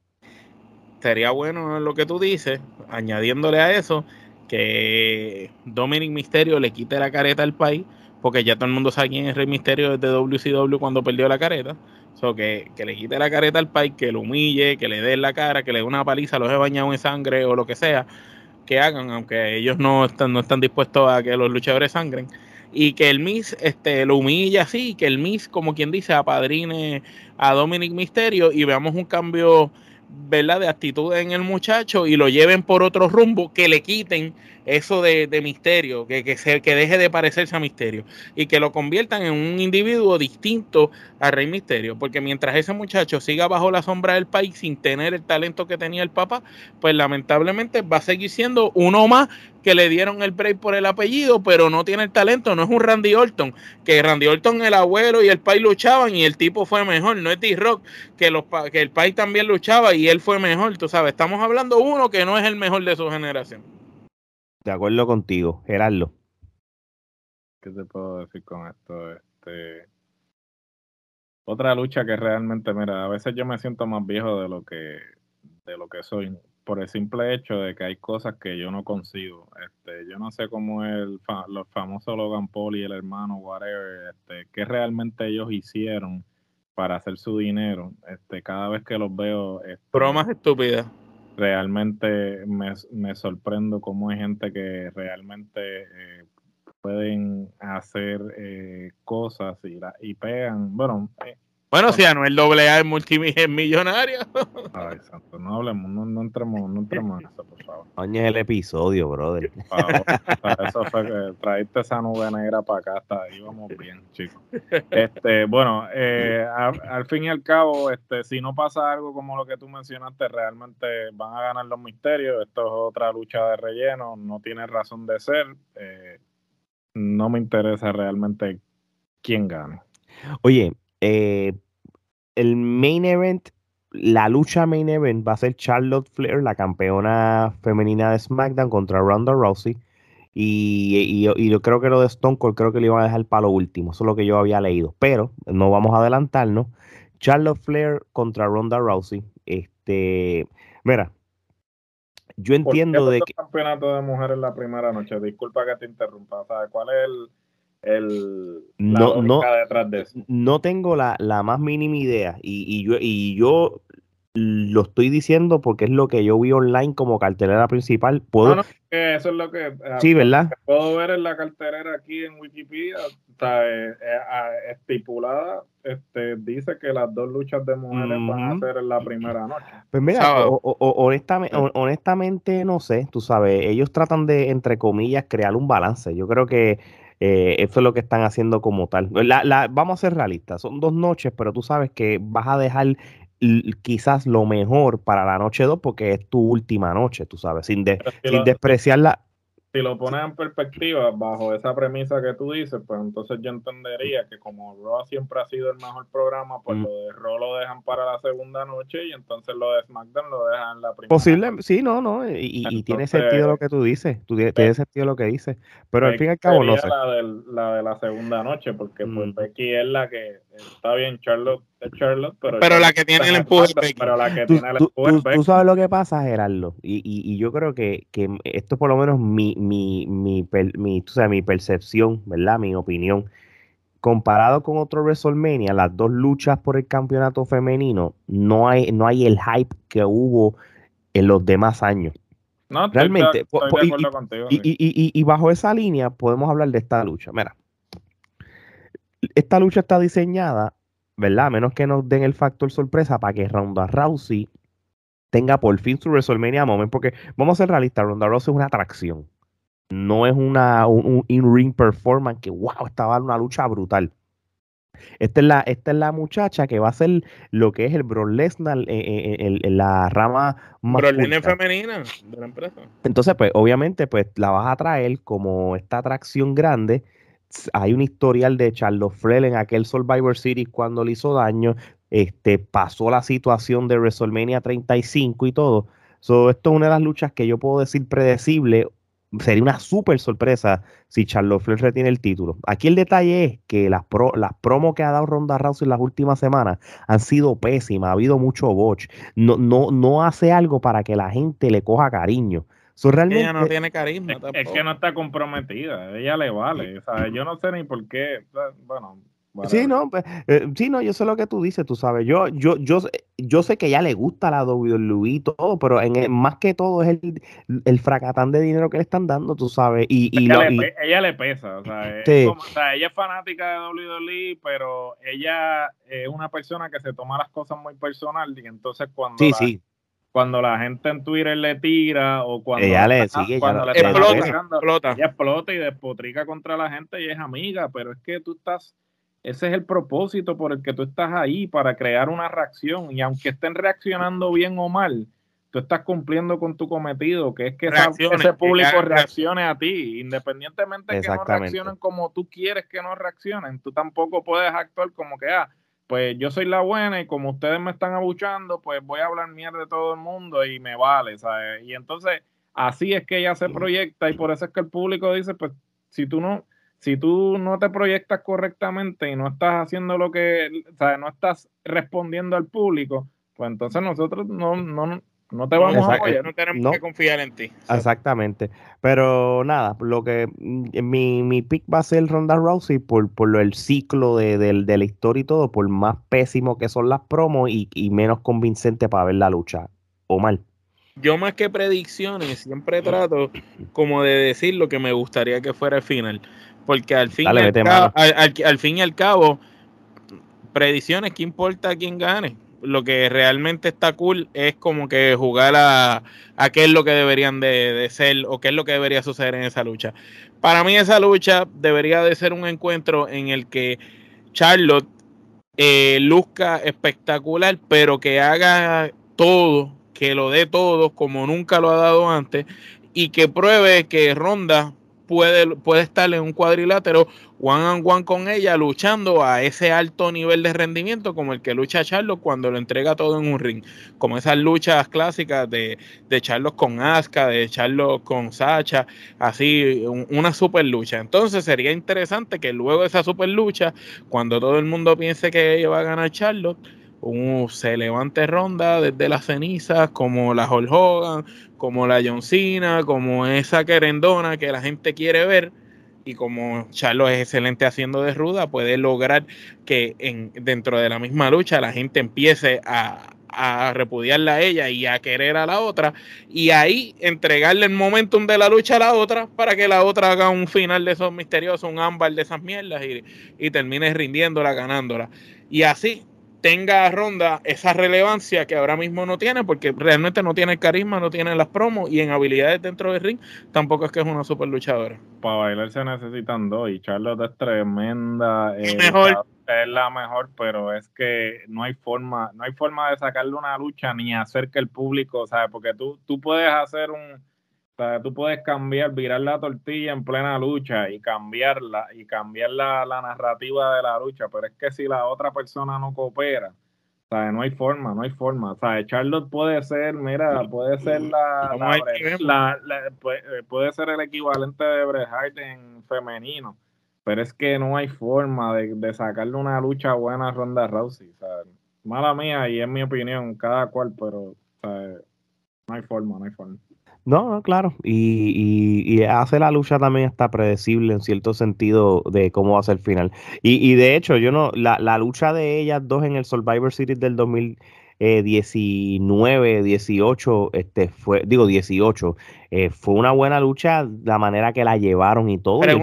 sería bueno lo que tú dices, añadiéndole a eso que Dominic Misterio le quite la careta al país, porque ya todo el mundo sabe quién es Rey Misterio desde WCW cuando perdió la careta. So, que, que, le quite la careta al país, que lo humille, que le dé la cara, que le dé una paliza, los he bañado en sangre o lo que sea, que hagan, aunque ellos no están, no están dispuestos a que los luchadores sangren. Y que el Miss este, lo humille así, que el Miss, como quien dice, apadrine a Dominic Misterio y veamos un cambio ¿verdad? de actitud en el muchacho y lo lleven por otro rumbo, que le quiten eso de, misterio, que, que, se, que deje de parecerse a misterio y que lo conviertan en un individuo distinto a Rey Misterio, porque mientras ese muchacho siga bajo la sombra del país sin tener el talento que tenía el papá, pues lamentablemente va a seguir siendo uno más que le dieron el break por el apellido, pero no tiene el talento, no es un Randy Orton, que Randy Orton, el abuelo y el país luchaban y el tipo fue mejor, no es D-Rock, que, los, que el país también luchaba y él fue mejor, tú sabes, estamos hablando uno que no es el mejor de su generación. De acuerdo contigo, Gerardo. ¿Qué te puedo decir con esto? Este, otra lucha que realmente, mira, a veces yo me siento más viejo de lo que, de lo que soy. por el simple hecho de que hay cosas que yo no consigo. Este, yo no sé cómo el los famosos Logan Paul y el hermano, whatever, este, qué realmente ellos hicieron para hacer su dinero. Este, cada vez que los veo. Este, Bromas estúpidas. Realmente me, me, sorprendo cómo hay gente que realmente eh, pueden hacer eh, cosas y, la, y pegan. Bueno, eh, bueno, si Anuel AA es millonario. Ay, santo, no hablemos, no, no entremos, no entremos en eso, por favor. Oye, el episodio, brother. eso fue que traíste esa nube negra para acá, hasta ahí vamos bien, chicos. Este, bueno, eh, al, fin y al cabo, este, si no pasa algo como lo que tú mencionaste, realmente van a ganar los misterios. Esto es otra lucha de relleno, no tiene razón de ser. Eh, no me interesa realmente quién gane. Oye, eh, el main event, la lucha main event va a ser Charlotte Flair, la campeona femenina de SmackDown contra Ronda Rousey. Y, yo creo que lo de Stone Cold creo que le iban a dejar para lo último. Eso es lo que yo había leído. Pero no vamos a adelantarnos. Charlotte Flair contra Ronda Rousey. Este, mira, yo entiendo de que. campeonato de mujeres la primera noche? Disculpa que te interrumpa. ¿Cuál es el, el, no, no, detrás de eso. No tengo la, más mínima idea y, y, yo, y yo lo estoy diciendo porque es lo que yo vi online como cartelera principal. Puedo... eso es lo que... Ah, sí, ¿verdad? Puedo ver en la cartelera aquí en Wikipedia, está, eh, eh, estipulada, este, dice que las dos luchas de mujeres van a ser en la primera noche. Pues mira, honestamente, honestamente no sé, tú sabes, ellos tratan de, entre comillas, crear un balance. Yo creo que eh, eso es lo que están haciendo como tal. vamos a ser realistas, son dos noches, pero tú sabes que vas a dejar quizás lo mejor para la noche 2 porque es tu última noche, tú sabes, sin, sin despreciar la, si lo pones en perspectiva, bajo esa premisa que tú dices, pues entonces yo entendería que como Raw siempre ha sido el mejor programa, pues mm. lo de Raw lo dejan para la segunda noche y entonces lo de SmackDown lo dejan en la primera. Posible, sí, no, no, y, tiene sentido lo que tú dices, tú, tiene pues sentido lo que dices, pero al fin y al cabo no sé. La, la de la segunda noche, porque pues mm. Becky es la que está bien, Charlotte Charlotte, pero, pero la que tiene el empuje Pero la que tiene el empuje tú, sabes lo que pasa, Gerardo, y, y, y yo creo que, que, esto es por lo menos mi, mi, mi, mi, tú sabes, mi percepción, ¿verdad? Mi opinión. Comparado con otro WrestleMania, las dos luchas por el campeonato femenino, no hay, no hay el hype que hubo en los demás años. No, Realmente, y, y, y, bajo esa línea podemos hablar de esta lucha. Mira, esta lucha está diseñada ¿verdad? A menos que nos den el factor sorpresa para que Ronda Rousey tenga por fin su WrestleMania moment, porque vamos a ser realistas, Ronda Rousey es una atracción. No es una un, in-ring performance que, wow, estaba una lucha brutal. Esta es, la, esta es la muchacha que va a ser lo que es el Brock Lesnar en, eh, eh, eh, la rama más femenina de la empresa. Entonces, pues, obviamente, pues la vas a traer como esta atracción grande hay un historial de Charles Flair en aquel Survivor Series cuando le hizo daño, este, pasó la situación de WrestleMania 35 y todo. So, esto es una de las luchas que yo puedo decir predecible. Sería una súper sorpresa si Charles Flair retiene el título. Aquí el detalle es que las promos que ha dado Ronda Rousey en las últimas semanas han sido pésimas, ha habido mucho botch. No, no, no hace algo para que la gente le coja cariño realmente, ella no tiene carisma. Es, que no está comprometida, ella le vale. O sea, yo no sé ni por qué. Bueno. Sí, no, pues, eh, sí, no, yo sé lo que tú dices, tú sabes. Yo, yo, yo, yo sé que ella le gusta la WWE y todo, pero en más que todo es el, el, fracatán de dinero que le están dando, tú sabes. Y, y, ella, le, ella, le, pesa, o sea, o sea, ella es fanática de WWE, pero ella es una persona que se toma las cosas muy personal y entonces cuando sí, sí cuando la gente en Twitter le tira o cuando, ella le, cuando explota, ella explota y despotrica contra la gente y es amiga, pero es que tú estás, ese es el propósito por el que tú estás ahí, para crear una reacción. Y aunque estén reaccionando bien o mal, tú estás cumpliendo con tu cometido, que es que ese público reaccione a ti, independientemente de que no reaccionen como tú quieres que no reaccionen, tú tampoco puedes actuar como que, ah, pues yo soy la buena y como ustedes me están abuchando, pues voy a hablar mierda de todo el mundo y me vale, ¿sabes? Y entonces así es que ella se proyecta y por eso es que el público dice, pues si tú no, si tú no te proyectas correctamente y no estás haciendo lo que, ¿sabes? No estás respondiendo al público, pues entonces nosotros no, no, No te vamos a apoyar, no tenemos que confiar en ti. Exactamente. Pero nada, lo que mm, mi, mi pick va a ser Ronda Rousey por, por el ciclo de, de, la historia y todo, por más pésimo que son las promos y, y menos convincente para ver la lucha. O mal. Yo más que predicciones siempre trato como de decir lo que me gustaría que fuera el final. Porque al fin, y, al, cabo, al, fin y al cabo, predicciones, ¿qué importa quién gane? Lo que realmente está cool es como que jugar a, qué es lo que deberían de, ser o qué es lo que debería suceder en esa lucha. Para mí esa lucha debería de ser un encuentro en el que Charlotte eh, luzca espectacular, pero que haga todo que lo dé todo como nunca lo ha dado antes y que pruebe que Ronda puede, puede estar en un cuadrilátero one on one con ella luchando a ese alto nivel de rendimiento como el que lucha Charlos cuando lo entrega todo en un ring, como esas luchas clásicas de, de Charlos con Asuka, de Charlos con Sacha, así una super lucha. Entonces sería interesante que luego de esa super lucha, cuando todo el mundo piense que ella va a ganar Charlotte, se levante ronda desde las cenizas, como la Hulk Hogan, como la John Cena, como esa querendona que la gente quiere ver. Y como Charlo es excelente haciendo de ruda, puede lograr que en, dentro de la misma lucha la gente empiece a, a repudiarla a ella y a querer a la otra, y ahí entregarle el momentum de la lucha a la otra para que la otra haga un final de esos misteriosos, un ámbar de esas mierdas y, y termine rindiéndola, ganándola. Y así tenga Ronda esa relevancia que ahora mismo no tiene, porque realmente no tiene carisma, no tiene las promos y en habilidades dentro del ring tampoco es que es una super luchadora. Para bailar se necesitan dos y Charlotte es tremenda. Eh, mejor. Es la mejor, pero es que no hay forma, no hay forma de sacarle una lucha ni hacer que el público, ¿sabes? Porque tú, tú puedes hacer un, o sea, tú puedes cambiar, virar la tortilla en plena lucha y cambiarla y cambiar la, narrativa de la lucha, pero es que si la otra persona no coopera, o sea, no hay forma, no hay forma. O sea, Charlotte puede ser, mira, puede ser la, la, eh, puede, ser el equivalente de Bret Hart en femenino, pero es que no hay forma de, de sacarle una lucha buena a Ronda Rousey. O sea, mala mía y es mi opinión, cada cual, pero o sea, no hay forma, no hay forma. No, claro. Y, hace la lucha también está predecible en cierto sentido de cómo va a ser el final. Y, de hecho, yo no, la, la, lucha de ellas dos en el Survivor Series del 2019, 18, eh, este fue, digo 18, eh, fue una buena lucha la manera que la llevaron y todo. E,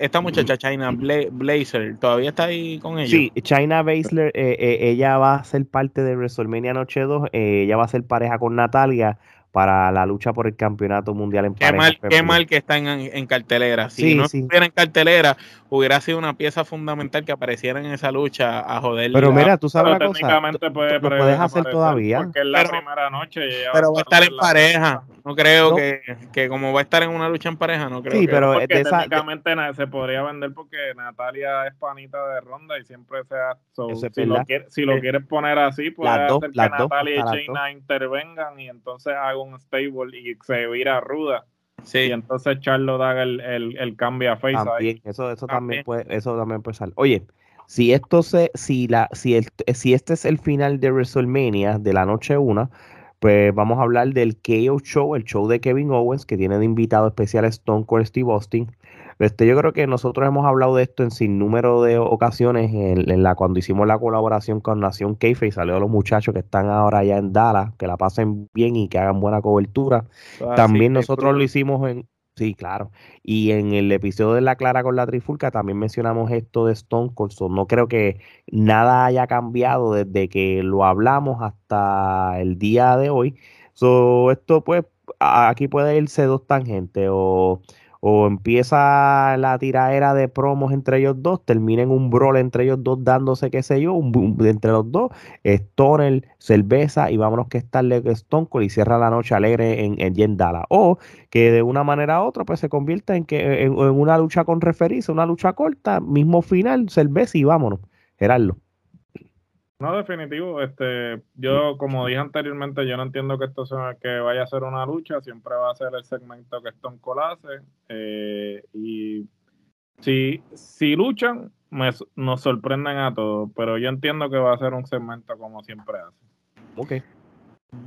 esta muchacha China Blazer, ¿todavía está ahí con ella? Sí, China Blazer, eh, ella va a ser parte de WrestleMania Noche 2, ella va a ser pareja con Natalia para la lucha por el campeonato mundial en qué mal Qué mal que está en, cartelera. Si no estuviera en cartelera, hubiera sido una pieza fundamental que apareciera en esa lucha a joder. Pero mira, tú sabes la cosa. Puede, lo puedes hacer todavía. Porque es la primera noche. Pero va a estar en pareja. No creo Que, que, como va a estar en una lucha en pareja, no creo sí, que. pero porque técnicamente se podría vender porque Natalia es panita de ronda y siempre sea. si, lo si, lo quieres poner así, puede hacer que Natalia y Jaina intervengan y entonces haga un stable y se vira ruda. Sí. Y entonces Charlo da el, el, cambio a face también, Eso, eso también. puede, eso también puede salir. Oye, si esto se, si la, si el, si este es el final de WrestleMania de la noche 1, pues vamos a hablar del KO Show, el show de Kevin Owens, que tiene de invitado especial Stone Cold Steve Austin. Este, yo creo que nosotros hemos hablado de esto en sin número de ocasiones en, la cuando hicimos la colaboración con Nación Keife y salió los muchachos que están ahora allá en Dallas, que la pasen bien y que hagan buena cobertura. Ah, también nosotros lo hicimos en, Sí, claro. Y en el episodio de La Clara con la Trifulca también mencionamos esto de Stone Cold. no creo que nada haya cambiado desde que lo hablamos hasta el día de hoy. So, esto pues aquí puede irse dos tangentes o o empieza la tiradera de promos entre ellos dos, termina en un brawl entre ellos dos dándose, qué sé yo, un, entre los dos, Stoner, cerveza y vámonos que está Stone Cold y cierra la noche alegre en, en. O que de una manera u otra pues se convierta en, que, en, una lucha con referirse, una lucha corta, mismo final, cerveza y vámonos. Gerardo. No, definitivo. Este, yo, como dije anteriormente, yo no entiendo que esto sea que vaya a ser una lucha. Siempre va a ser el segmento que Stone Cold hace. Eh, y si, si luchan, nos sorprenden a todos. Pero yo entiendo que va a ser un segmento como siempre hace. Ok.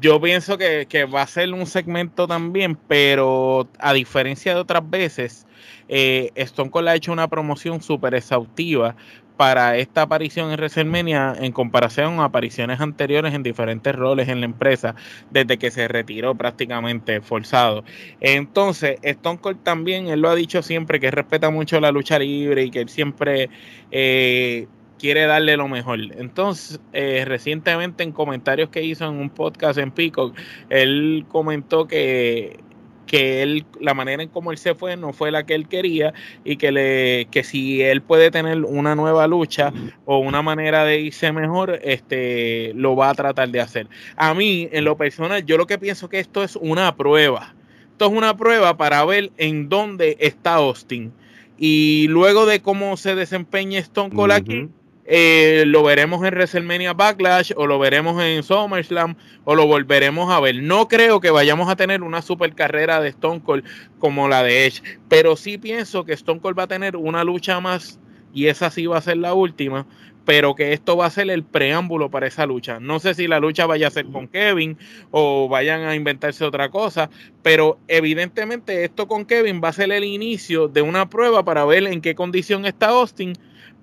Yo pienso que, va a ser un segmento también, pero a diferencia de otras veces, eh, Stone Cold ha hecho una promoción súper exhaustiva para esta aparición en WrestleMania en comparación a apariciones anteriores en diferentes roles en la empresa desde que se retiró prácticamente forzado. Entonces, Stone Cold también, él lo ha dicho siempre que respeta mucho la lucha libre y que él siempre eh, quiere darle lo mejor. Entonces, eh, recientemente en comentarios que hizo en un podcast en Peacock, él comentó que que él, la manera en cómo él se fue no fue la que él quería y que, le, que si él puede tener una nueva lucha o una manera de irse mejor, este, lo va a tratar de hacer. A mí, en lo personal, yo lo que pienso que esto es una prueba. Esto es una prueba para ver en dónde está Austin. Y luego de cómo se desempeña Stone Cold aquí, eh, lo veremos en WrestleMania Backlash o lo veremos en SummerSlam o lo volveremos a ver. No creo que vayamos a tener una super carrera de Stone Cold como la de Edge, pero sí pienso que Stone Cold va a tener una lucha más y esa sí va a ser la última, pero que esto va a ser el preámbulo para esa lucha. No sé si la lucha vaya a ser con Kevin o vayan a inventarse otra cosa, pero evidentemente esto con Kevin va a ser el inicio de una prueba para ver en qué condición está Austin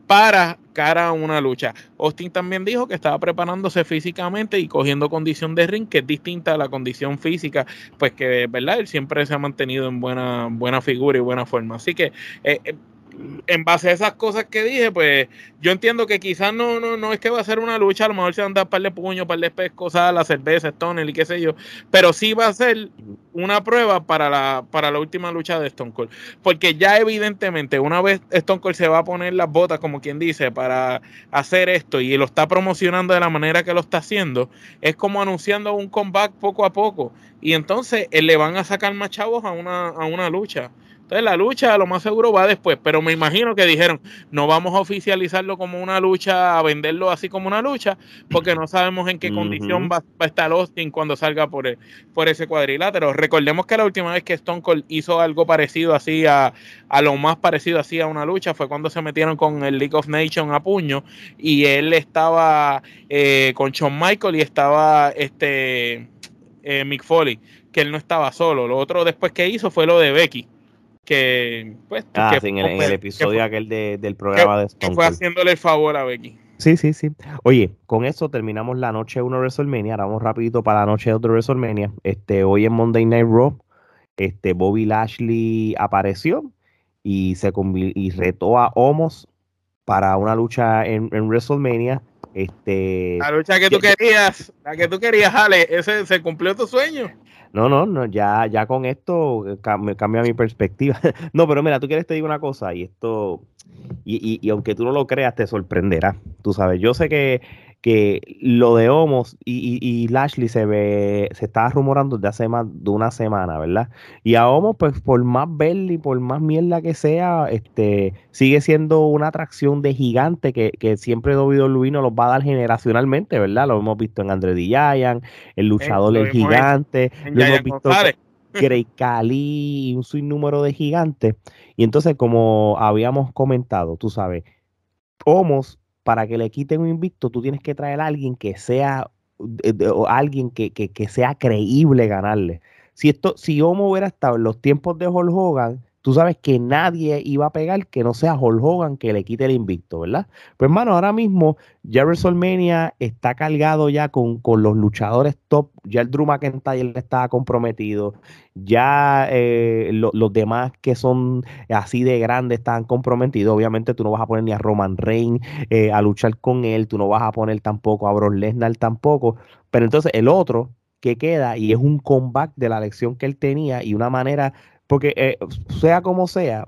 para cara a una lucha. Austin también dijo que estaba preparándose físicamente y cogiendo condición de ring, que es distinta a la condición física, pues que, ¿verdad? Él siempre se ha mantenido en buena, buena figura y buena forma. Así que eh, eh en base a esas cosas que dije, pues yo entiendo que quizás no, no, no es que va a ser una lucha, a lo mejor se van a dar par de puños, par de pescosas, la cerveza, Stone y qué sé yo, pero sí va a ser una prueba para la, para la última lucha de Stone Cold. Porque ya evidentemente, una vez Stone Cold se va a poner las botas, como quien dice, para hacer esto y lo está promocionando de la manera que lo está haciendo, es como anunciando un comeback poco a poco. Y entonces eh, le van a sacar más chavos a una, a una lucha. Entonces la lucha lo más seguro va después, pero me imagino que dijeron, no vamos a oficializarlo como una lucha, a venderlo así como una lucha, porque no sabemos en qué condición va, a estar Austin cuando salga por, e, por ese cuadrilátero. Recordemos que la última vez que Stone Cold hizo algo parecido así a, a lo más parecido así a una lucha fue cuando se metieron con el League of Nations a puño y él estaba eh, con Shawn Michael y estaba este eh, Mick Foley, que él no estaba solo. Lo otro después que hizo fue lo de Becky que pues ah, en, el, episodio aquel del programa de Stone fue haciéndole el favor a Becky. Sí, sí, sí. Oye, con eso terminamos la noche 1 de WrestleMania. Ahora vamos rapidito para la noche 2 de WrestleMania. Este, hoy en Monday Night Raw, este, Bobby Lashley apareció y se y retó a Homos para una lucha en, en WrestleMania. Este, la lucha que tú querías, la que tú querías, Ale, ese se cumplió tu sueño. No, no, no, ya, ya con esto me cambia mi perspectiva. no, pero mira, tú quieres te digo una cosa, y esto, y, y, y aunque tú no lo creas, te sorprenderá. Tú sabes, yo sé que que lo de Homos y, y, Lashley se ve, se estaba rumorando desde hace más de una semana, ¿verdad? Y a Homos, pues por más verle y por más mierda que sea, este, sigue siendo una atracción de gigante que, que siempre Luis nos los va a dar generacionalmente, ¿verdad? Lo hemos visto en Andre Giant, el luchador el gigante, lo hemos visto Grey Cali y un sinnúmero de gigantes. Y entonces, como habíamos comentado, tú sabes, Homos para que le quiten un invicto, tú tienes que traer a alguien que sea, o alguien que, que, que, sea creíble ganarle. Si esto, si Homo hubiera estado en los tiempos de Hulk Hogan, tú sabes que nadie iba a pegar que no sea Hulk Hogan que le quite el invicto, ¿verdad? Pues hermano, ahora mismo ya WrestleMania está cargado ya con, con los luchadores top, ya el Drew McIntyre estaba comprometido, ya eh, los demás que son así de grandes están comprometidos, obviamente tú no vas a poner ni a Roman Reigns eh, a luchar con él, tú no vas a poner tampoco a Brock Lesnar tampoco, pero entonces el otro que queda y es un comeback de la lección que él tenía y una manera porque eh, sea como sea,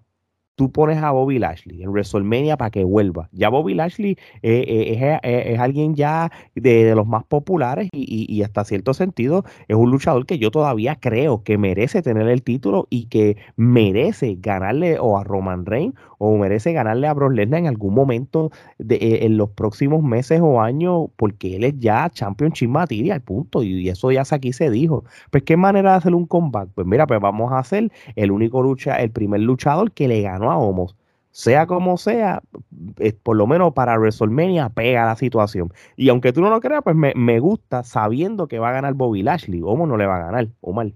tú pones a Bobby Lashley en WrestleMania para que vuelva. Ya Bobby Lashley eh, eh, es, alguien ya de, los más populares y, hasta cierto sentido es un luchador que yo todavía creo que merece tener el título y que merece ganarle o a Roman Reigns o merece ganarle a Brock Lesnar en algún momento de, eh, en los próximos meses o años porque él es ya Championship Material, punto. Y, eso ya aquí se dijo. Pues qué manera de hacer un comeback. Pues mira, pues vamos a hacer el único lucha, el primer luchador que le ganó a Homos. sea como sea, eh, por lo menos para WrestleMania pega la situación. Y aunque tú no lo creas, pues me, gusta sabiendo que va a ganar Bobby Lashley. ¿Cómo no le va a ganar, Omar?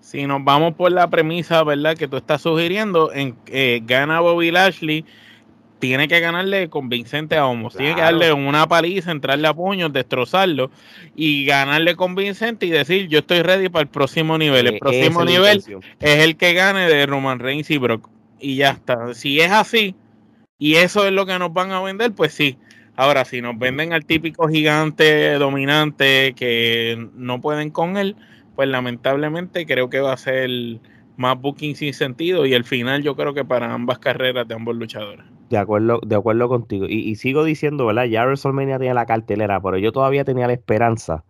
Si nos vamos por la premisa, ¿verdad? Que tú estás sugiriendo, en, eh, gana Bobby Lashley, tiene que ganarle convincente a Homos. Tiene que darle una paliza, entrarle a puños, destrozarlo y ganarle convincente y decir, yo estoy ready para el próximo nivel. El próximo nivel es el que gane de Roman Reigns y Brock. Y ya está. Si es así y eso es lo que nos van a vender, pues sí. Ahora, si nos venden al típico gigante dominante que no pueden con él, pues lamentablemente creo que va a ser más booking sin sentido y el final yo creo que para ambas carreras de ambos luchadores. De acuerdo, de acuerdo contigo. Y, sigo diciendo, ¿verdad? Ya WrestleMania tiene la cartelera, pero yo todavía tenía la esperanza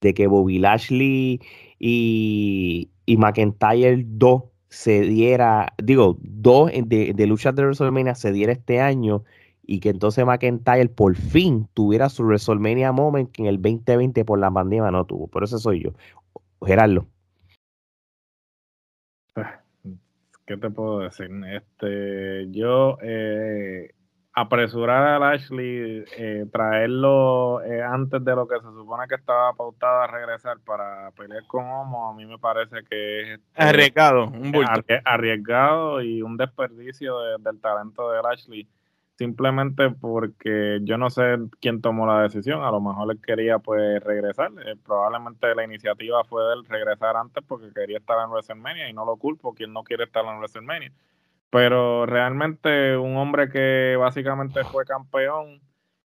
de que Bobby Lashley y, y McIntyre 2 se diera, digo, dos de, de luchas de WrestleMania se diera este año y que entonces McIntyre por fin tuviera su WrestleMania moment que en el 2020 por la pandemia no tuvo. Por eso soy yo. Gerardo. ¿Qué te puedo decir? Este, yo eh, apresurar a Ashley, eh, traerlo eh, antes de lo que se supone que estaba pautado a regresar para pelear con Homo, a mí me parece que es este, arriesgado, un arriesgado y un desperdicio del talento de Ashley simplemente porque yo no sé quién tomó la decisión, a lo mejor él quería pues regresar, eh, probablemente la iniciativa fue de él regresar antes porque quería estar en WrestleMania y no lo culpo, quien no quiere estar en WrestleMania, pero realmente un hombre que básicamente fue campeón,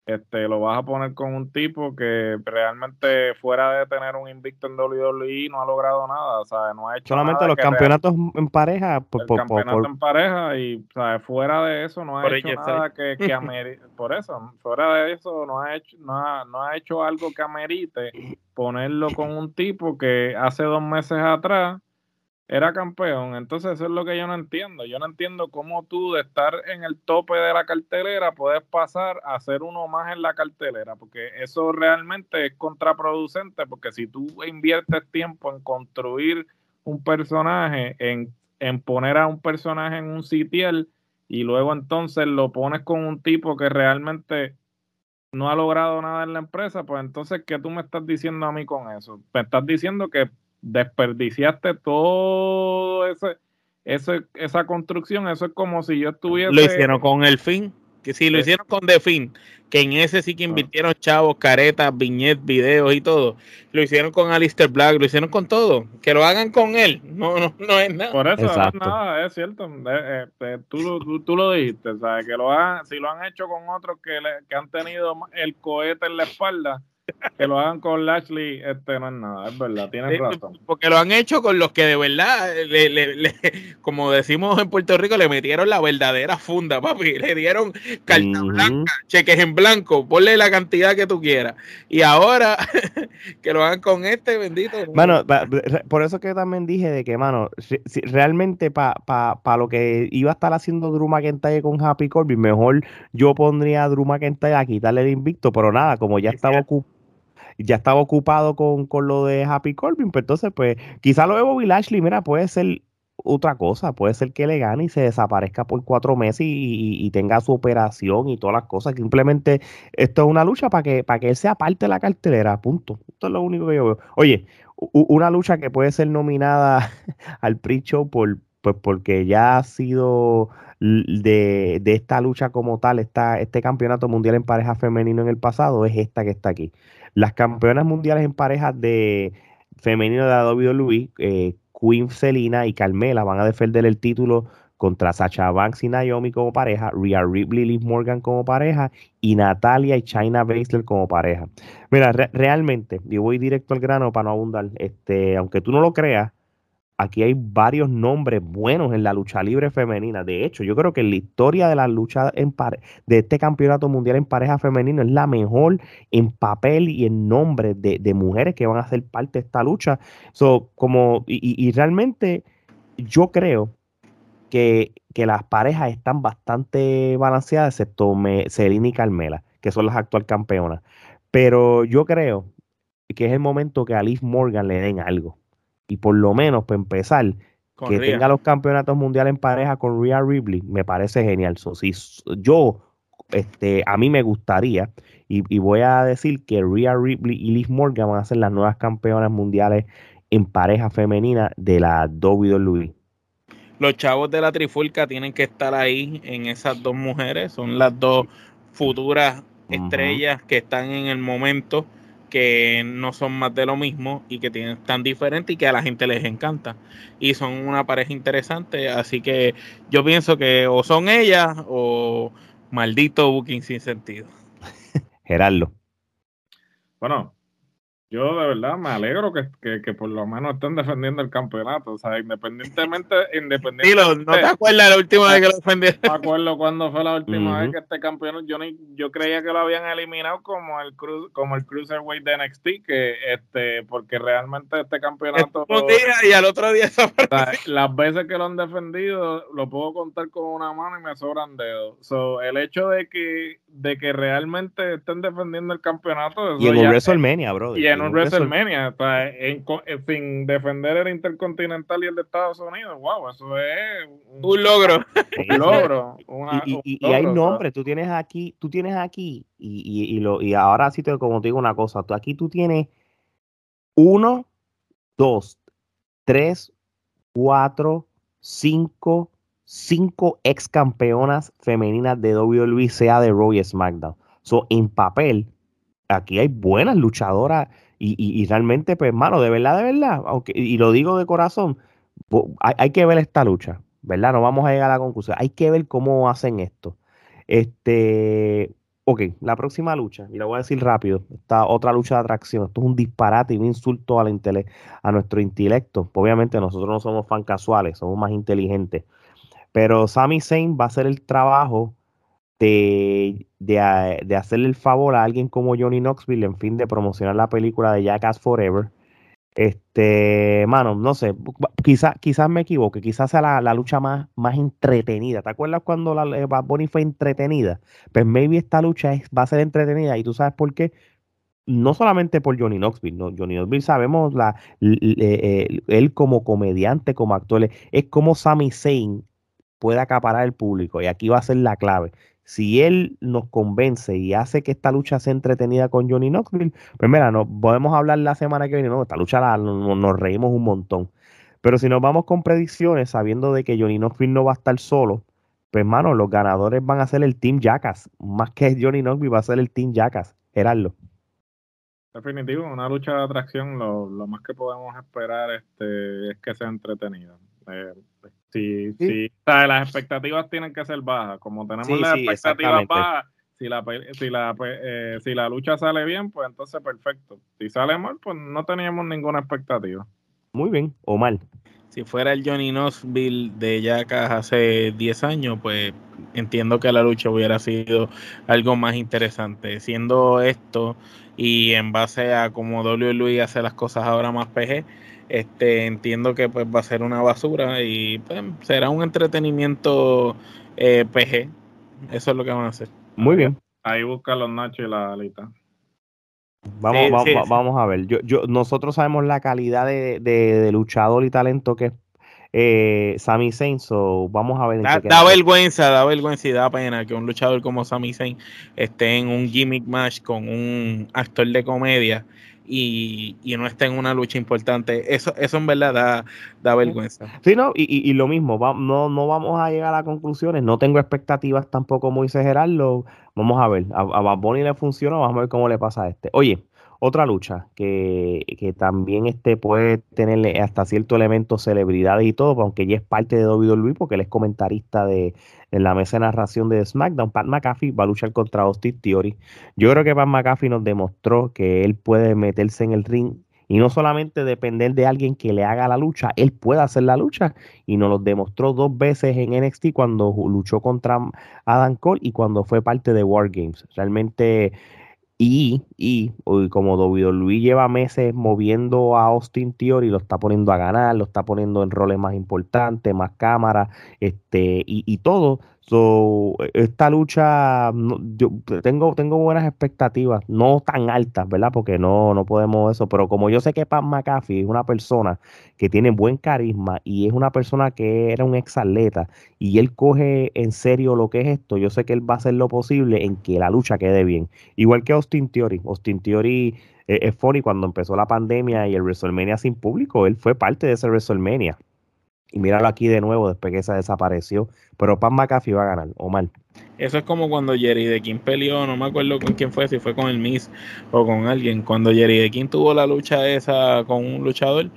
este, lo vas a poner con un tipo que realmente fuera de tener un invicto en WWE no ha logrado nada, o sea, no ha hecho solamente los campeonatos en pareja, por, el campeonato en pareja y o fuera de eso no ha hecho nada que, que amerite, por eso, fuera de eso no ha hecho no ha, no ha hecho algo que amerite ponerlo con un tipo que hace dos meses atrás era campeón. Entonces eso es lo que yo no entiendo. Yo no entiendo cómo tú de estar en el tope de la cartelera puedes pasar a ser uno más en la cartelera, porque eso realmente es contraproducente, porque si tú inviertes tiempo en construir un personaje, en, en poner a un personaje en un sitial y luego entonces lo pones con un tipo que realmente no ha logrado nada en la empresa, pues entonces, ¿qué tú me estás diciendo a mí con eso? Me estás diciendo que desperdiciaste todo ese, ese, esa construcción. Eso es como si yo estuviese. Lo hicieron con el fin. Que si lo hicieron con The Fin, que en ese sí que ah. invirtieron chavos, caretas, viñetas, videos y todo. Lo hicieron con Alistair Black, lo hicieron con todo. Que lo hagan con él. No, no, no es nada. Por eso no es nada, es cierto. Eh, eh, tú, tú, lo dijiste, ¿sabes? Que lo han, si lo han hecho con otros que, que han tenido el cohete en la espalda que lo hagan con Lashley, este no es nada, es verdad, tienes razón. Porque lo han hecho con los que de verdad, le, como decimos en Puerto Rico, le metieron la verdadera funda, papi. Le dieron carta blanca, cheques en blanco, ponle la cantidad que tú quieras. Y ahora que lo hagan con este, bendito. Bueno, por eso que también dije de que, mano, si, realmente para pa, lo que iba a estar haciendo Drew McIntyre con Happy Corbin, mejor yo pondría a Drew McIntyre a quitarle el invicto, pero nada, como ya estaba ocupado ya estaba ocupado con, lo de Happy Corbin, pues entonces, pues, quizá lo de Bobby Lashley, mira, puede ser otra cosa, puede ser que le gane y se desaparezca por cuatro meses y, tenga su operación y todas las cosas. Simplemente esto es una lucha para que, para que él sea parte de la cartelera, punto. Esto es lo único que yo veo. Oye, una lucha que puede ser nominada al pre-show por, pues porque ya ha sido de, de, esta lucha como tal, esta, este campeonato mundial en pareja femenino en el pasado, es esta que está aquí. Las campeonas mundiales en parejas de femenino de la WWE, eh, Queen Selina y Carmela van a defender el título contra Sacha Banks y Naomi como pareja, Rhea Ripley y Morgan como pareja y Natalia y China Baszler como pareja. Mira, realmente, y voy directo al grano para no abundar, este, aunque tú no lo creas, aquí hay varios nombres buenos en la lucha libre femenina. De hecho, yo creo que la historia de la lucha de este campeonato mundial en pareja femenino es la mejor en papel y en nombre de, mujeres que van a ser parte de esta lucha. Como, y, realmente yo creo que, las parejas están bastante balanceadas, excepto Me, y Carmela, que son las actual campeonas. Pero yo creo que es el momento que a Liv Morgan le den algo y por lo menos para empezar que tenga los campeonatos mundiales en pareja con Rhea Ripley, me parece genial. si yo, este, a mí me gustaría, y, voy a decir que Rhea Ripley y Liz Morgan van a ser las nuevas campeonas mundiales en pareja femenina de la WWE. Los chavos de la trifulca tienen que estar ahí en esas dos mujeres, son las dos futuras estrellas que están en el momento que no son más de lo mismo y que tienen tan diferente y que a la gente les encanta. Y son una pareja interesante, así que yo pienso que o son ellas o maldito booking sin sentido. Gerardo. Bueno, yo de verdad me alegro que, que, por lo menos estén defendiendo el campeonato. O sea, independientemente. independientemente ¿no te acuerdas la última vez que lo defendieron? No me acuerdo cuándo fue la última vez que este campeonato. Yo, ni, yo creía que lo habían eliminado como el cru, como el Cruiserweight de NXT, que este porque realmente este campeonato. Un día y al otro día Las veces que lo han defendido, lo puedo contar con una mano y me sobran dedos. So, el hecho de que, de que realmente estén defendiendo el campeonato. y en WrestleMania, bro un WrestleMania, en, sin defender el Intercontinental y el de Estados Unidos, wow, eso es un, logro. Un logro. y, hay nombres, tú tienes aquí, tú tienes aquí, y, lo, y ahora sí te, como te digo una cosa, tú aquí tú tienes uno, dos, tres, cuatro, cinco, cinco ex campeonas femeninas de WWE, sea de Raw y SmackDown. So, en papel, aquí hay buenas luchadoras y, realmente, pues, hermano, de verdad, de verdad, aunque, y lo digo de corazón, hay, que ver esta lucha, ¿verdad? No vamos a llegar a la conclusión. Hay que ver cómo hacen esto. Este, ok, la próxima lucha, y lo voy a decir rápido, esta otra lucha de atracción, esto es un disparate y un insulto a, a nuestro intelecto. Obviamente nosotros no somos fan casuales, somos más inteligentes. Pero Sami Zayn va a hacer el trabajo de, de, hacerle el favor a alguien como Johnny Knoxville en fin de promocionar la película de Jackass Forever. Este, mano, no sé, quizás quizás me equivoque, quizás sea la, lucha más, más entretenida. ¿Te acuerdas cuando la eh, Bad Bunny fue entretenida? Pues maybe esta lucha va a ser entretenida y tú sabes por qué. No solamente por Johnny Knoxville, no, Johnny Knoxville sabemos la, eh, él como comediante, como actor, es como Sami Zayn puede acaparar el público y aquí va a ser la clave si él nos convence y hace que esta lucha sea entretenida con Johnny Knoxville, pues mira, no, podemos hablar la semana que viene, no, esta lucha la, nos reímos un montón. Pero si nos vamos con predicciones, sabiendo de que Johnny Knoxville no va a estar solo, pues hermano, los ganadores van a ser el Team Jackass, más que Johnny Knoxville va a ser el Team Jackass, Gerardo. Definitivo, una lucha de atracción, lo, más que podemos esperar este, es que sea entretenida. Eh, Sí, sí. las expectativas tienen que ser bajas. Como tenemos las expectativas bajas, si la, si, la, eh, si la lucha sale bien, pues entonces perfecto. Si sale mal, pues no teníamos ninguna expectativa. Muy bien, o mal. Si fuera el Johnny Knoxville de Jackass hace 10 años, pues entiendo que la lucha hubiera sido algo más interesante. Siendo esto y en base a cómo WWE hace las cosas ahora más PG, este, entiendo que pues va a ser una basura y pues, será un entretenimiento eh, PG. Eso es lo que van a hacer. Muy bien. Ahí busca los nachos y la alita. Vamos, vamos a ver. Yo, yo, nosotros sabemos la calidad de, luchador y talento que es eh, Sami Zayn, so vamos a ver. Da, da vergüenza, da vergüenza y da pena que un luchador como Sami Zayn esté en un gimmick match con un actor de comedia y, no está en una lucha importante. Eso, eso en verdad da, vergüenza. Sí, no, y, y, lo mismo, no, no vamos a llegar a conclusiones, no tengo expectativas tampoco muy Gerardo. Vamos a ver, a, a Bad le funciona, vamos a ver cómo le pasa a este. Oye, otra lucha que, que también este puede tener hasta cierto elemento celebridades y todo, aunque ya es parte de WWE porque él es comentarista de, la mesa de narración de SmackDown. Pat McAfee va a luchar contra Austin Theory. Yo creo que Pat McAfee nos demostró que él puede meterse en el ring y no solamente depender de alguien que le haga la lucha, él puede hacer la lucha y nos lo demostró dos veces en NXT cuando luchó contra Adam Cole y cuando fue parte de War Games. Realmente y, y, como Luis lleva meses moviendo a Austin Theory, lo está poniendo a ganar, lo está poniendo en roles más importantes, más cámaras, este, y, y todo. So, esta lucha, yo tengo, tengo buenas expectativas, no tan altas, ¿verdad? Porque no, no podemos eso, pero como yo sé que Pat McAfee es una persona que tiene buen carisma y es una persona que era un ex atleta y él coge en serio lo que es esto, yo sé que él va a hacer lo posible en que la lucha quede bien. Igual que Austin Theory. Austin Theory eh, es funny cuando empezó la pandemia y el WrestleMania sin público, él fue parte de ese WrestleMania. Y míralo aquí de nuevo después que se desapareció. Pero Pan McAfee va a ganar, o mal. Eso es como cuando Jerry de King peleó, no me acuerdo con quién fue, si fue con el Miss o con alguien. Cuando Jerry de King tuvo la lucha esa con un luchador,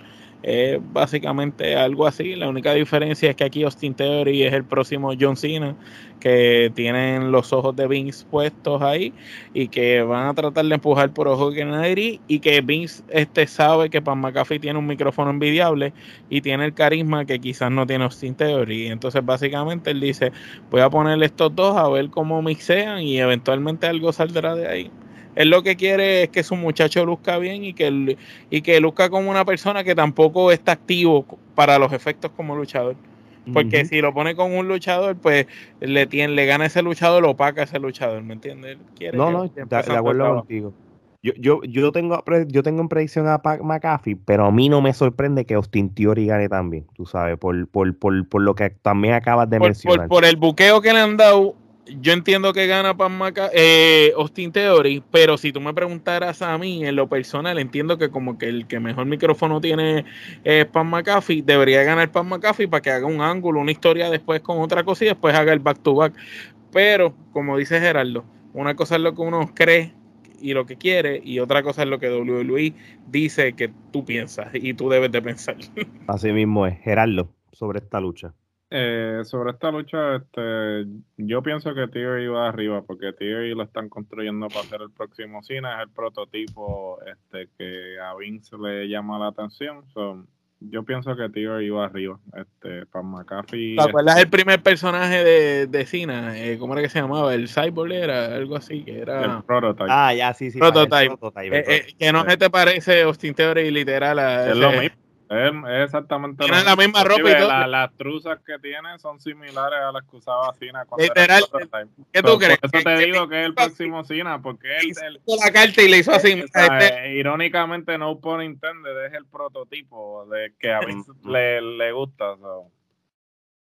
es básicamente algo así. La única diferencia es que aquí Austin Theory es el próximo John Cena, que tienen los ojos de Vince puestos ahí y que van a tratar de empujar por ojos de Kennedy y que Vince este, sabe que Pan McAfee tiene un micrófono envidiable y tiene el carisma que quizás no tiene Austin Theory. Entonces, básicamente, él dice: Voy a ponerle estos dos a ver cómo mixean y eventualmente algo saldrá de ahí. Él lo que quiere es que su muchacho luzca bien y que, y que luzca como una persona que tampoco está activo para los efectos como luchador. Porque si lo pone con un luchador, pues le, tiene, le gana ese luchador, lo opaca ese luchador, ¿me entiendes? no, no, de, acuerdo contigo. Yo, yo, yo, tengo, yo tengo en predicción a Pac McAfee, pero a mí no me sorprende que Austin Theory gane también, tú sabes, por, por, por, por lo que también acabas de mencionar. Por, por, el buqueo que le han dado yo entiendo que gana Pan eh, Austin Theory, pero si tú me preguntaras a mí, en lo personal, entiendo que como que el que mejor micrófono tiene es Pan McAfee, debería ganar Pan McAfee para que haga un ángulo, una historia después con otra cosa y después haga el back to back. Pero, como dice Gerardo, una cosa es lo que uno cree y lo que quiere, y otra cosa es lo que WWE dice que tú piensas y tú debes de pensar. Así mismo es, Gerardo, sobre esta lucha. Eh, sobre esta lucha, este, yo pienso que Theory va arriba, porque Theory lo están construyendo para ser el próximo cine, es el prototipo este, que a Vince le llama la atención. yo pienso que Theory va arriba. Este, para McAfee. ¿Te acuerdas el primer personaje de, de Cena? Eh, ¿Cómo era que se llamaba? El Cyborg era algo así, que era. El prototype. Ah, ya, sí, sí. Prototype. Eh, que no se te parece Austin Theory literal a. Es lo mismo. Es, exactamente Tienen la misma ropa y todo. las truzas que tiene son similares a las que usaba Cina cuando Literal, ¿Qué tú crees? Por eso te digo que es el próximo Cina, porque él, hizo la carta y le hizo así. Este, irónicamente, no pone intended, es el prototipo de que a mí le, le gusta.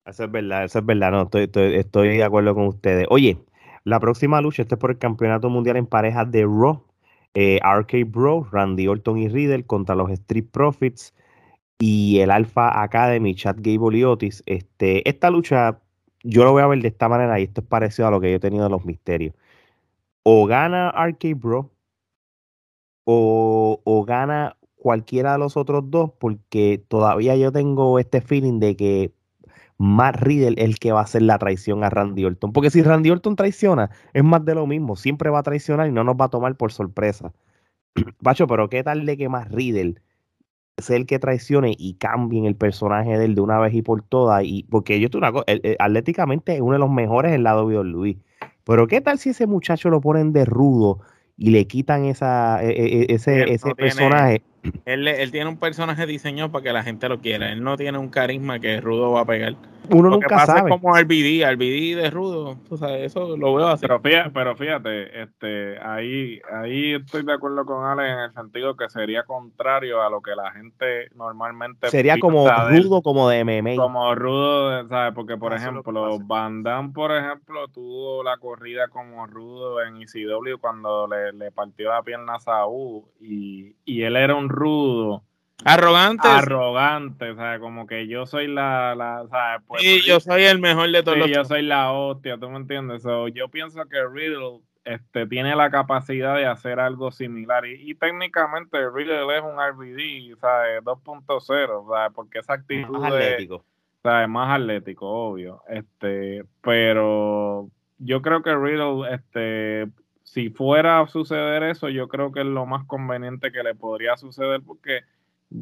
Eso es verdad, eso es verdad. No, estoy, estoy, estoy de acuerdo con ustedes. Oye, la próxima lucha, este es por el Campeonato Mundial en parejas de Raw. Eh, RK Bro, Randy Orton y Riddle contra los Street Profits y el Alpha Academy, Chad Gable y Otis. Este, esta lucha yo lo voy a ver de esta manera y esto es parecido a lo que yo he tenido en los misterios. O gana RK Bro o, o gana cualquiera de los otros dos porque todavía yo tengo este feeling de que Matt Riddle es el que va a hacer la traición a Randy Orton. Porque si Randy Orton traiciona, es más de lo mismo. Siempre va a traicionar y no nos va a tomar por sorpresa. Bacho, pero qué tal de que Matt Riddle ser el que traicione y cambien el personaje de él de una vez y por todas. Y, porque yo una cosa, atléticamente es uno de los mejores en la WWE. Pero ¿qué tal si ese muchacho lo ponen de rudo y le quitan esa, e, e, e, ese, ese personaje? Él, él, tiene un personaje diseñado para que la gente lo quiera. Él no tiene un carisma que Rudo va a pegar. Uno nunca pasa sabe. Es como RBD, RBD de Rudo. O sea, eso lo veo así. Pero fíjate, pero fíjate este, ahí, ahí estoy de acuerdo con Ale en el sentido que sería contrario a lo que la gente normalmente. Sería como rudo, como de MMA. Como rudo, ¿sabes? Porque, por ejemplo, Van Damme, por ejemplo, tuvo la corrida como rudo en ECW cuando le, le partió la pierna a Saúl y, y él era un rudo. Arrogante. Arrogante, o sea, como que yo soy la, la ¿sabes? Pues, sí, yo soy el mejor de todos sí, yo soy la hostia, ¿tú me entiendes? yo pienso que Riddle este, tiene la capacidad de hacer algo similar y, técnicamente Riddle es un RBD, ¿sabes? 2.0, ¿sabes? Porque esa actitud más atlético. ¿sabes? Más atlético, obvio. Este, pero yo creo que Riddle, este, si fuera a suceder eso, yo creo que es lo más conveniente que le podría suceder porque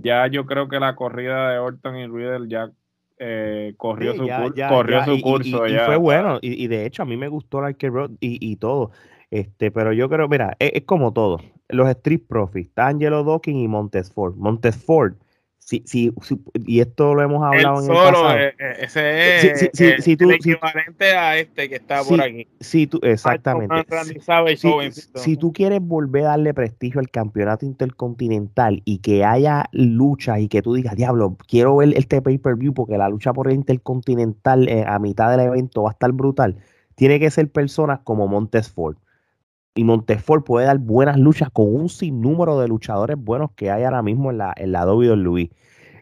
ya yo creo que la corrida de Orton y Riddle ya eh, corrió, su, corrió su curso. Y, fue bueno, y, de hecho a mí me gustó la que y, todo. Este, pero yo creo, mira, es, como todo. Los Street Profits, Angelo Dawkins y Montesford. Montesford Sí, sí, y esto lo hemos hablado en el pasado. Eh, eh, ese es si, el equivalente a este que está por aquí. Sí, tú, exactamente. Si, tú quieres volver a darle prestigio al campeonato intercontinental y que haya luchas y que tú digas, diablo, quiero ver este pay-per-view porque la lucha por el intercontinental eh, a mitad del evento va a estar brutal, tiene que ser personas como Montesford. Y Montesfort puede dar buenas luchas con un sinnúmero de luchadores buenos que hay ahora mismo en la, en la WWE.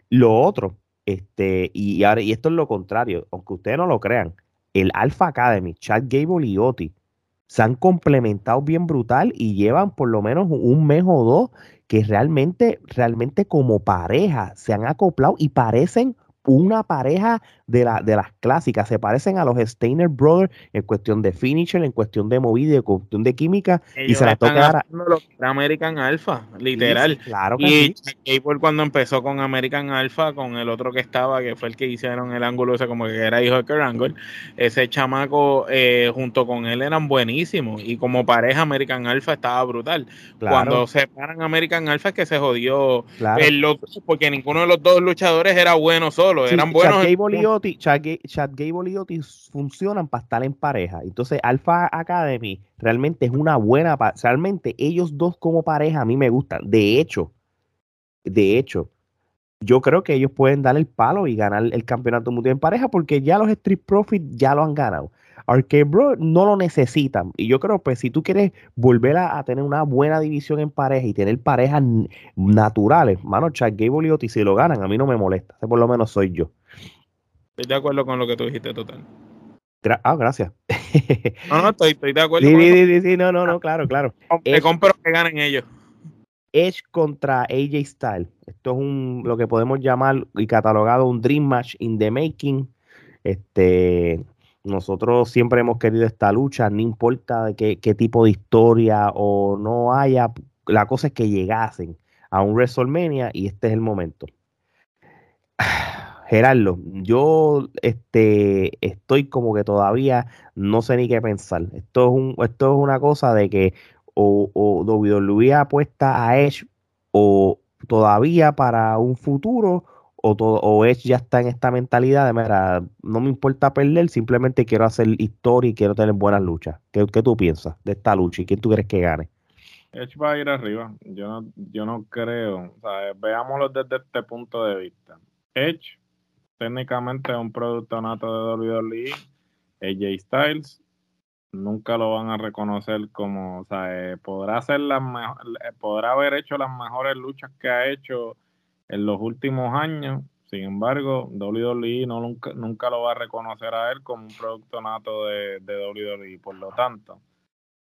Lo otro, este, y, ahora, y esto es lo contrario, aunque ustedes no lo crean, el Alpha Academy, Chad Gable y Oti, se han complementado bien brutal y llevan por lo menos un mes o dos que realmente, realmente como pareja se han acoplado y parecen una pareja de, la, de las clásicas. Se parecen a los Steiner Brothers en cuestión de finisher, en cuestión de movida, en cuestión de química. y se la toca American Alpha, literal. claro y sí. cuando empezó con American Alpha, con el otro que estaba, que fue el que hicieron el ángulo ese como que era hijo de Kurt Angle, ese chamaco eh, junto con él eran buenísimos. Y como pareja American Alpha estaba brutal. Cuando se separan American Alpha es que se jodió el loco, porque ninguno de los dos luchadores era bueno solo eran buenos. Chad Gable, y Otis, funcionan para estar en pareja. Entonces, Alpha Academy realmente es una buena. Realmente, ellos dos como pareja a mí me gustan. De hecho, de hecho, yo creo que ellos pueden dar el palo y ganar el campeonato mundial en pareja porque ya los Street Profits ya lo han ganado. Arcade Bro no lo necesitan. Y yo creo, pues, si tú quieres volver a, tener una buena división en pareja y tener parejas naturales, mano, Chad Gable y Otis, si lo ganan, a mí no me molesta. Ese por lo menos soy yo. Estoy de acuerdo con lo que tú dijiste, total. ah, gracias. no, no, estoy, de acuerdo. Sí, sí, sí, sí, no, no, no, claro, claro. Te compro que ganen ellos. Edge contra AJ Styles. Esto es un lo que podemos llamar y catalogado un Dream Match in the Making. Este, nosotros siempre hemos querido esta lucha, no importa qué, qué tipo de historia o no haya, la cosa es que llegasen a un WrestleMania y este es el momento. Gerardo, yo este, estoy como que todavía no sé ni qué pensar. Esto es, un, esto es una cosa de que o, o WWE apuesta a Edge o todavía para un futuro o, todo, o Edge ya está en esta mentalidad de, mira, no me importa perder, simplemente quiero hacer historia y quiero tener buenas luchas. ¿Qué, qué tú piensas de esta lucha y quién tú crees que gane? Edge va a ir arriba. Yo no, yo no creo. O sea, veámoslo desde este punto de vista. Edge técnicamente es un producto nato de WWE. AJ Styles nunca lo van a reconocer como, eh, podrá hacer las eh, podrá haber hecho las mejores luchas que ha hecho en los últimos años. Sin embargo, WWE no, nunca, nunca lo va a reconocer a él como un producto nato de, de WWE. Por lo tanto,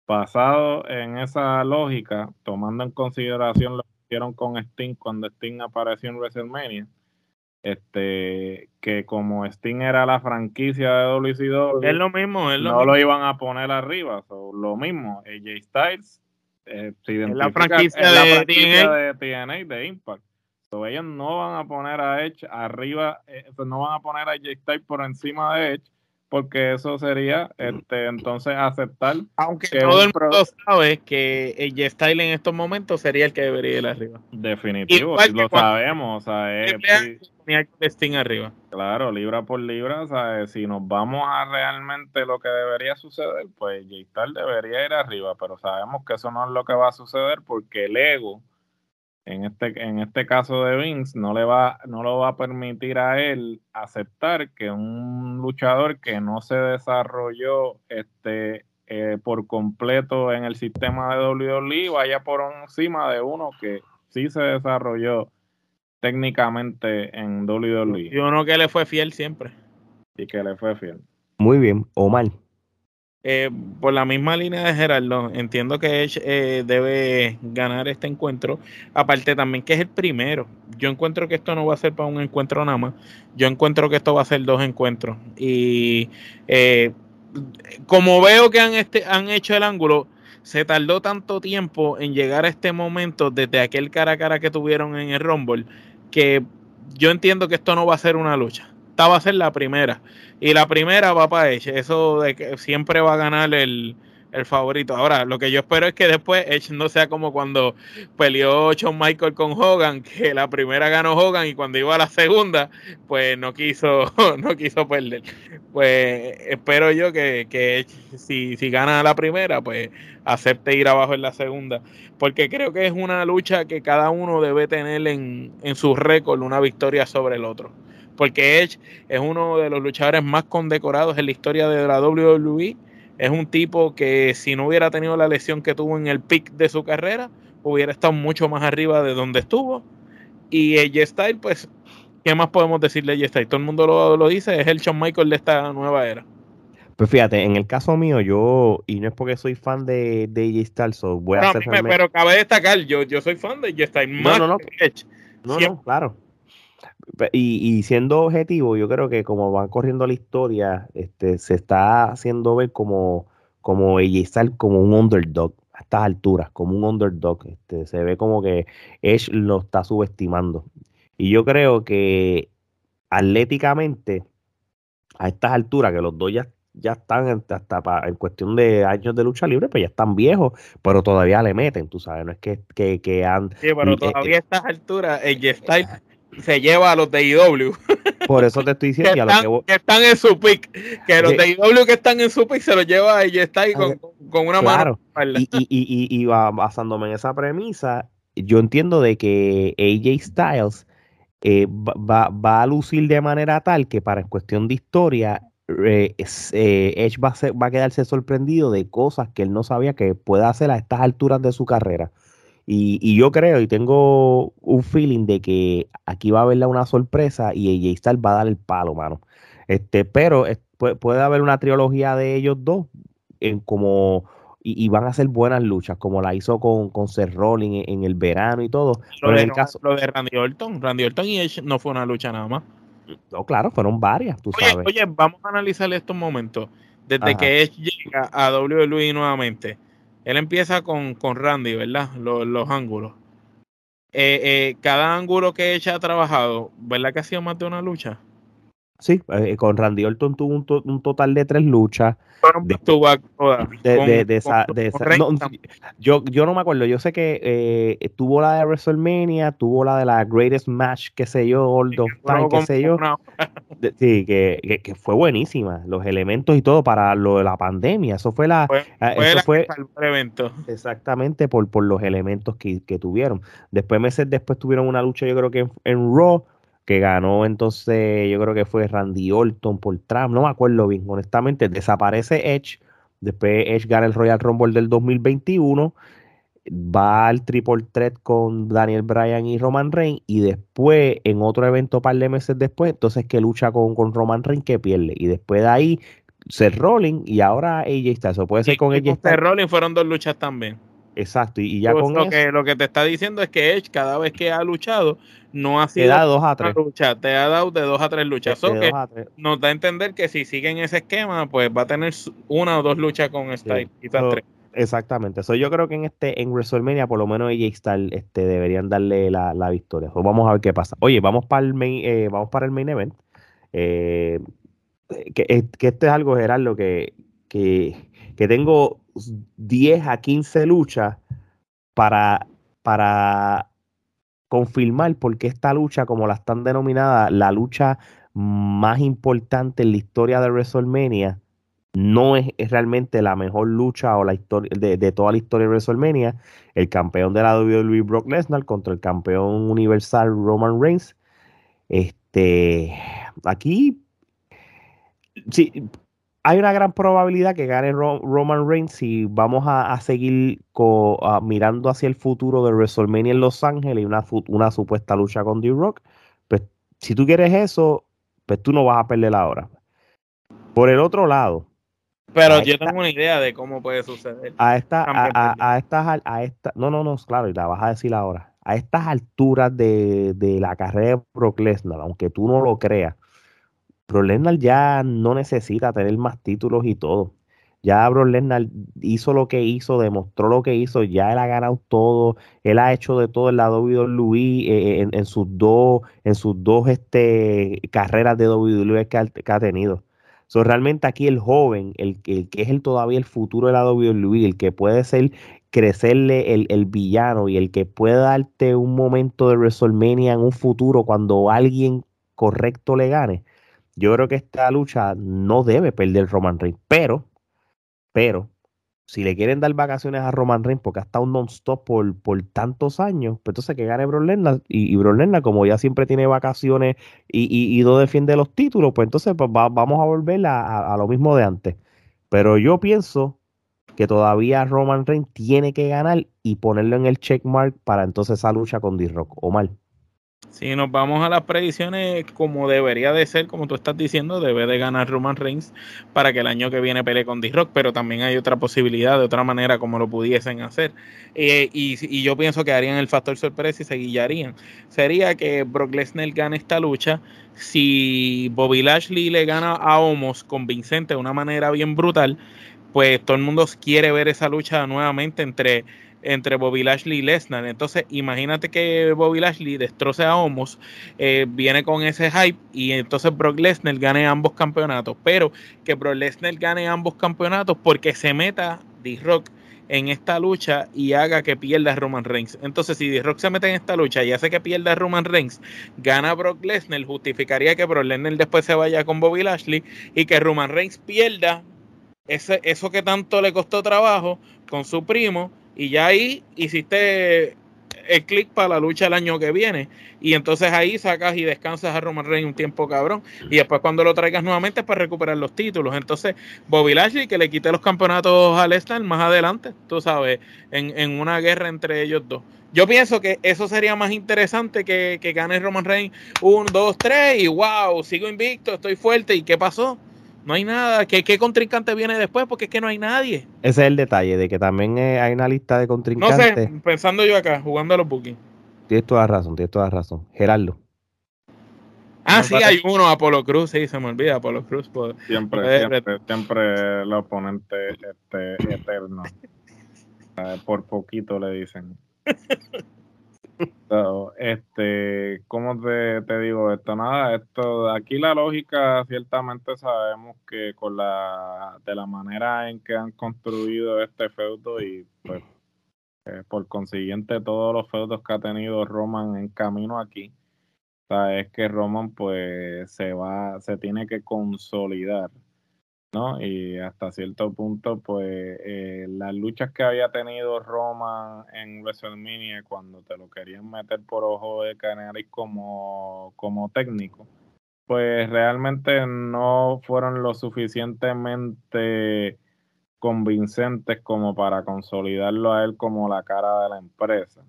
basado en esa lógica, tomando en consideración lo que hicieron con Sting cuando Sting apareció en WrestleMania, este que como Sting era la franquicia de WCW, es lo mismo, no lo iban a poner arriba, lo mismo, AJ Styles eh, la franquicia, de, de TNA de Impact ellos no van a poner a Edge arriba, eh, no van a poner a J por encima de Edge, porque eso sería este, entonces aceptar. Aunque todo el mundo sabe que el Style en estos momentos sería el que debería ir arriba. Definitivo, lo sabemos. O sea, es, arriba. Claro, libra por libra. O sea, si nos vamos a realmente lo que debería suceder, pues J debería ir arriba, pero sabemos que eso no es lo que va a suceder porque el ego en este, en este caso de Vince, no le va, no lo va a permitir a él aceptar que un luchador que no se desarrolló este, eh, por completo en el sistema de WWE vaya por encima de uno que sí se desarrolló técnicamente en WWE. Y uno que le fue fiel siempre. Y que le fue fiel. Muy bien, Omar. Eh, por la misma línea de Gerardo, entiendo que Edge eh, debe ganar este encuentro. Aparte también que es el primero. Yo encuentro que esto no va a ser para un encuentro nada más. Yo encuentro que esto va a ser dos encuentros. Y eh, como veo que han, este, han hecho el ángulo, se tardó tanto tiempo en llegar a este momento desde aquel cara a cara que tuvieron en el Rumble, que yo entiendo que esto no va a ser una lucha esta va a ser la primera. Y la primera va para ella. Eso de que siempre va a ganar el, favorito. Ahora, lo que yo espero es que después Edge no sea como cuando peleó Shawn Michael con Hogan, que la primera ganó Hogan y cuando iba a la segunda, pues no quiso, no quiso perder. Pues espero yo que, que Edge, si, si gana la primera, pues acepte ir abajo en la segunda. Porque creo que es una lucha que cada uno debe tener en, en su récord una victoria sobre el otro. Porque Edge es uno de los luchadores más condecorados en la historia de la WWE es un tipo que si no hubiera tenido la lesión que tuvo en el pic de su carrera, hubiera estado mucho más arriba de donde estuvo. Y AJ Styles, pues, ¿qué más podemos decirle a AJ Styles? Todo el mundo lo, dice, es el Shawn Michael de esta nueva era. Pues fíjate, en el caso mío, yo, y no es porque soy fan de, de AJ Styles, voy a hacer. Pero cabe destacar, yo, yo soy fan de AJ Styles. No, no, no. No, no, claro. Y, siendo objetivo, yo creo que como van corriendo la historia, este, se está haciendo ver como, como ella como un underdog a estas alturas, como un underdog. Este, se ve como que Edge lo está subestimando. Y yo creo que atléticamente, a estas alturas, que los dos ya, ya están hasta en cuestión de años de lucha libre, pues ya están viejos, pero todavía le meten, tú sabes, no es que, que, que han... Sí, pero todavía a estas alturas, ella está se lleva a los de IW. Por eso te estoy diciendo que, están, en su pick. Que los de IW que están en su pick se los lleva y está ahí con, con una mano. Y, y, y, y, basándome en esa premisa, yo entiendo de que AJ Styles eh, va, va, a lucir de manera tal que para en cuestión de historia, eh, eh, Edge va a, va a quedarse sorprendido de cosas que él no sabía que puede hacer a estas alturas de su carrera. Y, yo creo y tengo un feeling de que aquí va a haber una sorpresa y AJ Styles va a dar el palo, mano. Este, pero puede, haber una trilogía de ellos dos en como y, van a ser buenas luchas, como la hizo con, con Seth Rollins en, el verano y todo. Lo, de, en el caso, lo de Randy Orton, Randy Orton y Edge no fue una lucha nada más. No, claro, fueron varias, tú oye, sabes. Oye, vamos a analizar estos momentos. Desde que Edge llega a WWE nuevamente él empieza con, con Randy, ¿verdad? Los, los ángulos. Eh, eh, cada ángulo que ella ha trabajado, ¿verdad que ha sido más de una lucha? Sí, eh, con Randy Orton tuvo un, un, total de tres luchas. Yo, yo no me acuerdo, yo sé que eh, tuvo la de WrestleMania, tuvo la de la Greatest Match, qué sé yo, All of Time, qué sé yo. sí, que, que, fue buenísima, los elementos y todo para lo de la pandemia. Eso fue la. Fue, eso fue evento. Exactamente, por, por los elementos que, que, tuvieron. Después, meses después, tuvieron una lucha, yo creo que en Raw que ganó entonces, yo creo que fue Randy Orton por Trump, no me acuerdo bien, honestamente, desaparece Edge, después Edge gana el Royal Rumble del 2021, va al Triple Threat con Daniel Bryan y Roman Reigns, y después, en otro evento par de meses después, entonces que lucha con, con Roman Reigns que pierde, y después de ahí, Seth Rollins, y ahora AJ Styles, o puede ser con AJ Styles. Seth Rollins fueron dos luchas también. Exacto, y, ya pues con lo que lo que te está diciendo es que Edge cada vez que ha luchado no ha sido te da dos a tres. lucha, te ha dado de dos a tres luchas. que nos da a entender que si siguen ese esquema, pues va a tener una o dos luchas con Styles, tres. Exactamente, eso yo creo que en este en WrestleMania por lo menos AJ Styles este, deberían darle la, victoria. vamos a ver qué pasa. Oye, vamos para el main, eh, vamos para el main event. Eh, que, eh, que, esto es algo, Gerardo, que, que, que tengo 10 a 15 luchas para, para confirmar porque esta lucha, como la están denominada, la lucha más importante en la historia de WrestleMania, no es, realmente la mejor lucha o la historia de, toda la historia de WrestleMania. El campeón de la WWE Brock Lesnar contra el campeón universal Roman Reigns. Este, aquí, sí, hay una gran probabilidad que gane Roman Reigns si vamos a, seguir mirando hacia el futuro de WrestleMania en Los Ángeles y una, una supuesta lucha con D-Rock. Pues si tú quieres eso, pues tú no vas a perder la hora. Por el otro lado. Pero yo tengo una idea de cómo puede suceder. A esta, a, estas, a esta, no, no, no, claro, y la vas a decir ahora. A estas alturas de, de la carrera de Brock Lesnar, aunque tú no lo creas, Bro Lesnar ya no necesita tener más títulos y todo. Ya Bro Lesnar hizo lo que hizo, demostró lo que hizo, ya él ha ganado todo, él ha hecho de todo en la WWE eh, en, en, sus dos, en sus dos este, carreras de WWE que ha, tenido. So, realmente aquí el joven, el, el que es el todavía el futuro de la WWE, el que puede ser crecerle el, el, villano y el que puede darte un momento de WrestleMania en un futuro cuando alguien correcto le gane, yo creo que esta lucha no debe perder Roman Reigns. Pero, pero, si le quieren dar vacaciones a Roman Reigns porque ha estado non-stop por, por tantos años, pues entonces que gane Brock y, y como ya siempre tiene vacaciones y, y, no defiende los títulos, pues entonces pues va, vamos a volver a, lo mismo de antes. Pero yo pienso que todavía Roman Reigns tiene que ganar y ponerlo en el checkmark para entonces esa lucha con D-Rock. O mal. Si nos vamos a las predicciones, como debería de ser, como tú estás diciendo, debe de ganar Roman Reigns para que el año que viene pelee con D-Rock, pero también hay otra posibilidad, de otra manera como lo pudiesen hacer. Eh, y, yo pienso que harían el factor sorpresa y se guillarían. Sería que Brock Lesnar gane esta lucha. Si Bobby Lashley le gana a Homos convincente de una manera bien brutal, pues todo el mundo quiere ver esa lucha nuevamente entre entre Bobby Lashley y Lesnar. Entonces, imagínate que Bobby Lashley destroce a Homos, eh, viene con ese hype y entonces Brock Lesnar gane ambos campeonatos. Pero que Brock Lesnar gane ambos campeonatos porque se meta D-Rock en esta lucha y haga que pierda Roman Reigns. Entonces, si D-Rock se mete en esta lucha y hace que pierda Roman Reigns, gana Brock Lesnar, justificaría que Brock Lesnar después se vaya con Bobby Lashley y que Roman Reigns pierda ese, eso que tanto le costó trabajo con su primo y ya ahí hiciste el clic para la lucha el año que viene. Y entonces ahí sacas y descansas a Roman Reigns un tiempo cabrón. Y después cuando lo traigas nuevamente para recuperar los títulos. Entonces, Bobby Lashley que le quite los campeonatos a Lesnar más adelante, tú sabes, en, en, una guerra entre ellos dos. Yo pienso que eso sería más interesante que, que gane Roman Reigns un, dos, tres y wow, sigo invicto, estoy fuerte. ¿Y qué pasó? No hay nada. ¿Qué, ¿Qué, contrincante viene después? Porque es que no hay nadie. Ese es el detalle, de que también eh, hay una lista de contrincantes. No sé, pensando yo acá, jugando a los bookings. Tienes toda razón, tienes toda razón. Gerardo. Ah, no sí, hay uno, Apolo Cruz, sí, se me olvida, Apolo Cruz. Por, siempre, eh, siempre, siempre el oponente este, eterno. por poquito le dicen. So, este, ¿cómo te, te, digo esto? Nada, esto, aquí la lógica, ciertamente sabemos que con la, de la manera en que han construido este feudo y pues eh, por consiguiente todos los feudos que ha tenido Roman en camino aquí, o es que Roman pues se va, se tiene que consolidar ¿no? Y hasta cierto punto, pues eh, las luchas que había tenido Roman en WrestleMania cuando te lo querían meter por ojo de Canaris como, como técnico, pues realmente no fueron lo suficientemente convincentes como para consolidarlo a él como la cara de la empresa.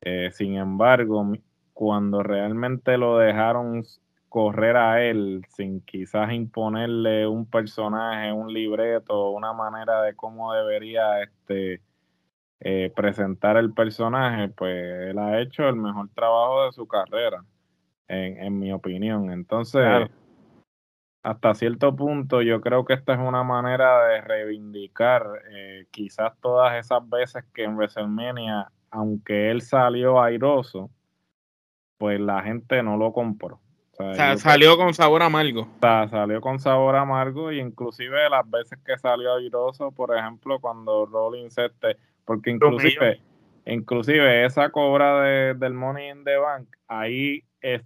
Eh, sin embargo, cuando realmente lo dejaron correr a él sin quizás imponerle un personaje, un libreto, una manera de cómo debería este eh, presentar el personaje, pues él ha hecho el mejor trabajo de su carrera, en, en mi opinión. Entonces, claro. hasta cierto punto, yo creo que esta es una manera de reivindicar eh, quizás todas esas veces que en WrestleMania, aunque él salió airoso, pues la gente no lo compró. O sea, salió con sabor amargo. O sea, salió con sabor amargo y inclusive las veces que salió airoso, por ejemplo, cuando Rollins este, porque inclusive, inclusive esa cobra de, del Money in the Bank, ahí es,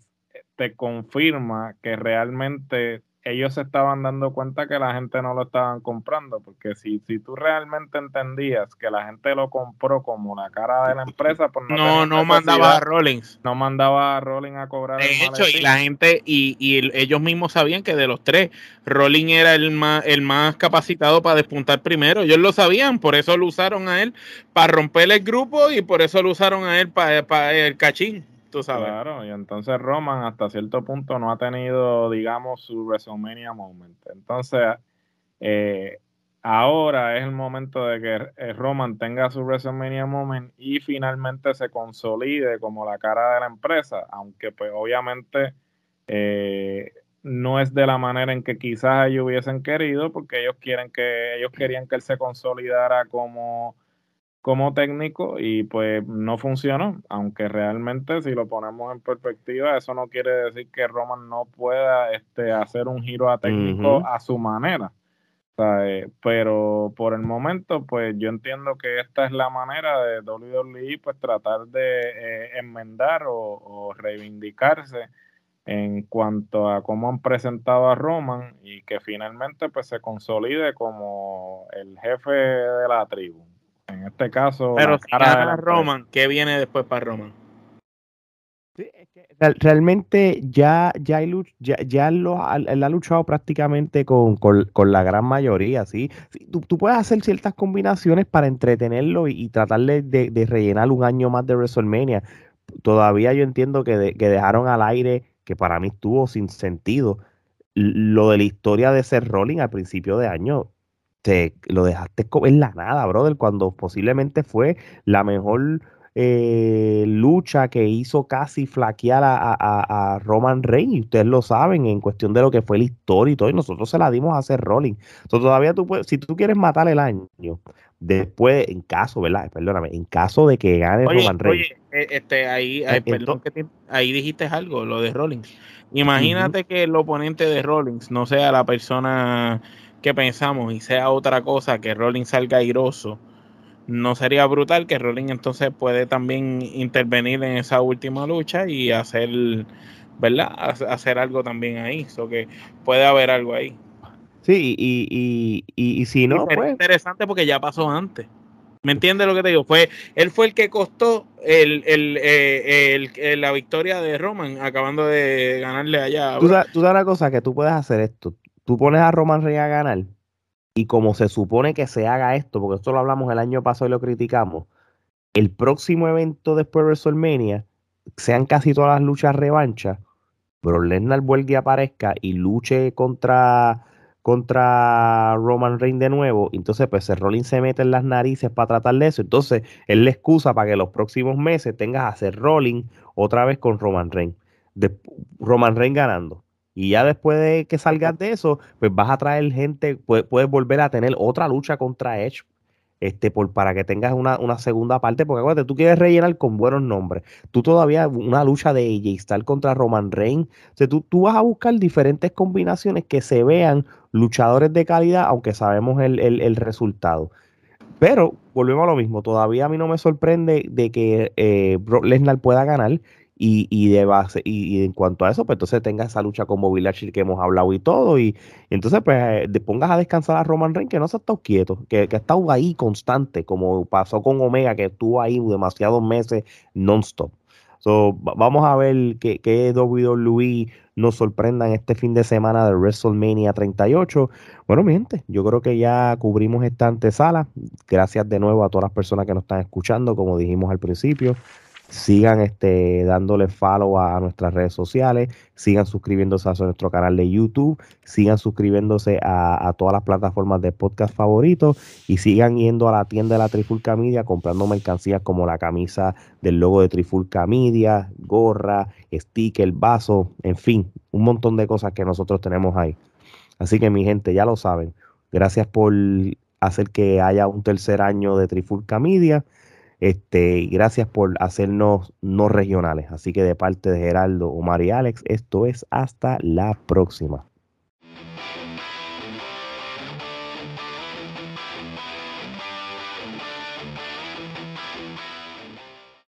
te confirma que realmente ellos se estaban dando cuenta que la gente no lo estaban comprando, porque si, si tú realmente entendías que la gente lo compró como la cara de la empresa, pues no, no, no mandaba a Rollins. No mandaba a Rollins a cobrar. De hecho, y la gente, y, y, ellos mismos sabían que de los tres, Rollins era el más, el más capacitado para despuntar primero. Ellos lo sabían, por eso lo usaron a él para romper el grupo y por eso lo usaron a él para, para el cachín. Claro, y entonces Roman hasta cierto punto no ha tenido, digamos, su WrestleMania moment. Entonces, eh, ahora es el momento de que Roman tenga su WrestleMania moment y finalmente se consolide como la cara de la empresa, aunque pues obviamente eh, no es de la manera en que quizás ellos hubiesen querido, porque ellos quieren que ellos querían que él se consolidara como como técnico y pues no funcionó, aunque realmente si lo ponemos en perspectiva, eso no quiere decir que Roman no pueda este, hacer un giro a técnico a su manera. Pero por el momento, pues yo entiendo que esta es la manera de WWE pues tratar de eh, enmendar o, reivindicarse en cuanto a cómo han presentado a Roman y que finalmente pues se consolide como el jefe de la tribu. En este caso. Pero si gana Roman, ¿qué viene después para Roman? realmente ya, ya, ya, ya lo, él ha luchado prácticamente con, la gran mayoría, ¿sí? Tú, puedes hacer ciertas combinaciones para entretenerlo y, tratar de, rellenar un año más de WrestleMania. Todavía yo entiendo que, que dejaron al aire, que para mí estuvo sin sentido, lo de la historia de ser Rolling al principio de año lo dejaste en la nada, brother, cuando posiblemente fue la mejor eh, lucha que hizo casi flaquear a, Roman Reigns, y ustedes lo saben, en cuestión de lo que fue la historia y todo, y nosotros se la dimos a hacer rolling. Entonces, todavía tú puedes, si tú quieres matar el año, después, en caso, ¿verdad? Perdóname, en caso de que gane Roman Reigns. Oye, eh, este, ahí, eh, perdón, ahí dijiste algo, lo de Rollins. Imagínate que el oponente de Rollins no sea la persona que pensamos y sea otra cosa, que Rollins salga airoso, no sería brutal que Rollins entonces puede también intervenir en esa última lucha y hacer, ¿verdad? Hacer algo también ahí, so que puede haber algo ahí. Sí, y, y, si no, pues... interesante porque ya pasó antes. ¿Me entiendes lo que te digo? Fue, él fue el que costó el, el, eh, la victoria de Roman, acabando de ganarle allá. Tú sabes, tú sabes una cosa, que tú puedes hacer esto tú pones a Roman Reigns a ganar y como se supone que se haga esto, porque esto lo hablamos el año pasado y lo criticamos, el próximo evento después de WrestleMania, sean casi todas las luchas revanchas, pero Lesnar vuelve y aparezca y luche contra, contra Roman Reigns de nuevo, entonces pues Rollins se mete en las narices para tratar de eso, entonces es la excusa para que los próximos meses tengas a hacer Rollins otra vez con Roman Reigns, Roman Reigns ganando. Y ya después de que salgas de eso, pues vas a traer gente, puedes, volver a tener otra lucha contra Edge, este, por, para que tengas una, segunda parte, porque acuérdate, tú quieres rellenar con buenos nombres. Tú todavía, una lucha de AJ Styles contra Roman Reigns, o sea, tú, tú, vas a buscar diferentes combinaciones que se vean luchadores de calidad, aunque sabemos el, el, resultado. Pero volvemos a lo mismo, todavía a mí no me sorprende de que eh, Brock Lesnar pueda ganar y, y de base, y, en cuanto a eso, pues entonces tenga esa lucha con Bobby que hemos hablado y todo, y, entonces pues eh, pongas a descansar a Roman Reigns que no se ha estado quieto, que, que ha estado ahí constante, como pasó con Omega, que estuvo ahí demasiados meses non-stop. So, vamos a ver qué que WWE nos sorprenda en este fin de semana de WrestleMania 38. Bueno, mi gente, yo creo que ya cubrimos esta antesala. Gracias de nuevo a todas las personas que nos están escuchando, como dijimos al principio sigan este, dándole follow a, nuestras redes sociales, sigan suscribiéndose a nuestro canal de YouTube, sigan suscribiéndose a, todas las plataformas de podcast favoritos y sigan yendo a la tienda de la Trifulca Media comprando mercancías como la camisa del logo de Trifulca Media, gorra, sticker, vaso, en fin, un montón de cosas que nosotros tenemos ahí. Así que mi gente, ya lo saben. Gracias por hacer que haya un tercer año de Trifulca Media. Este, gracias por hacernos no regionales. Así que de parte de Geraldo, Omar y Alex, esto es hasta la próxima.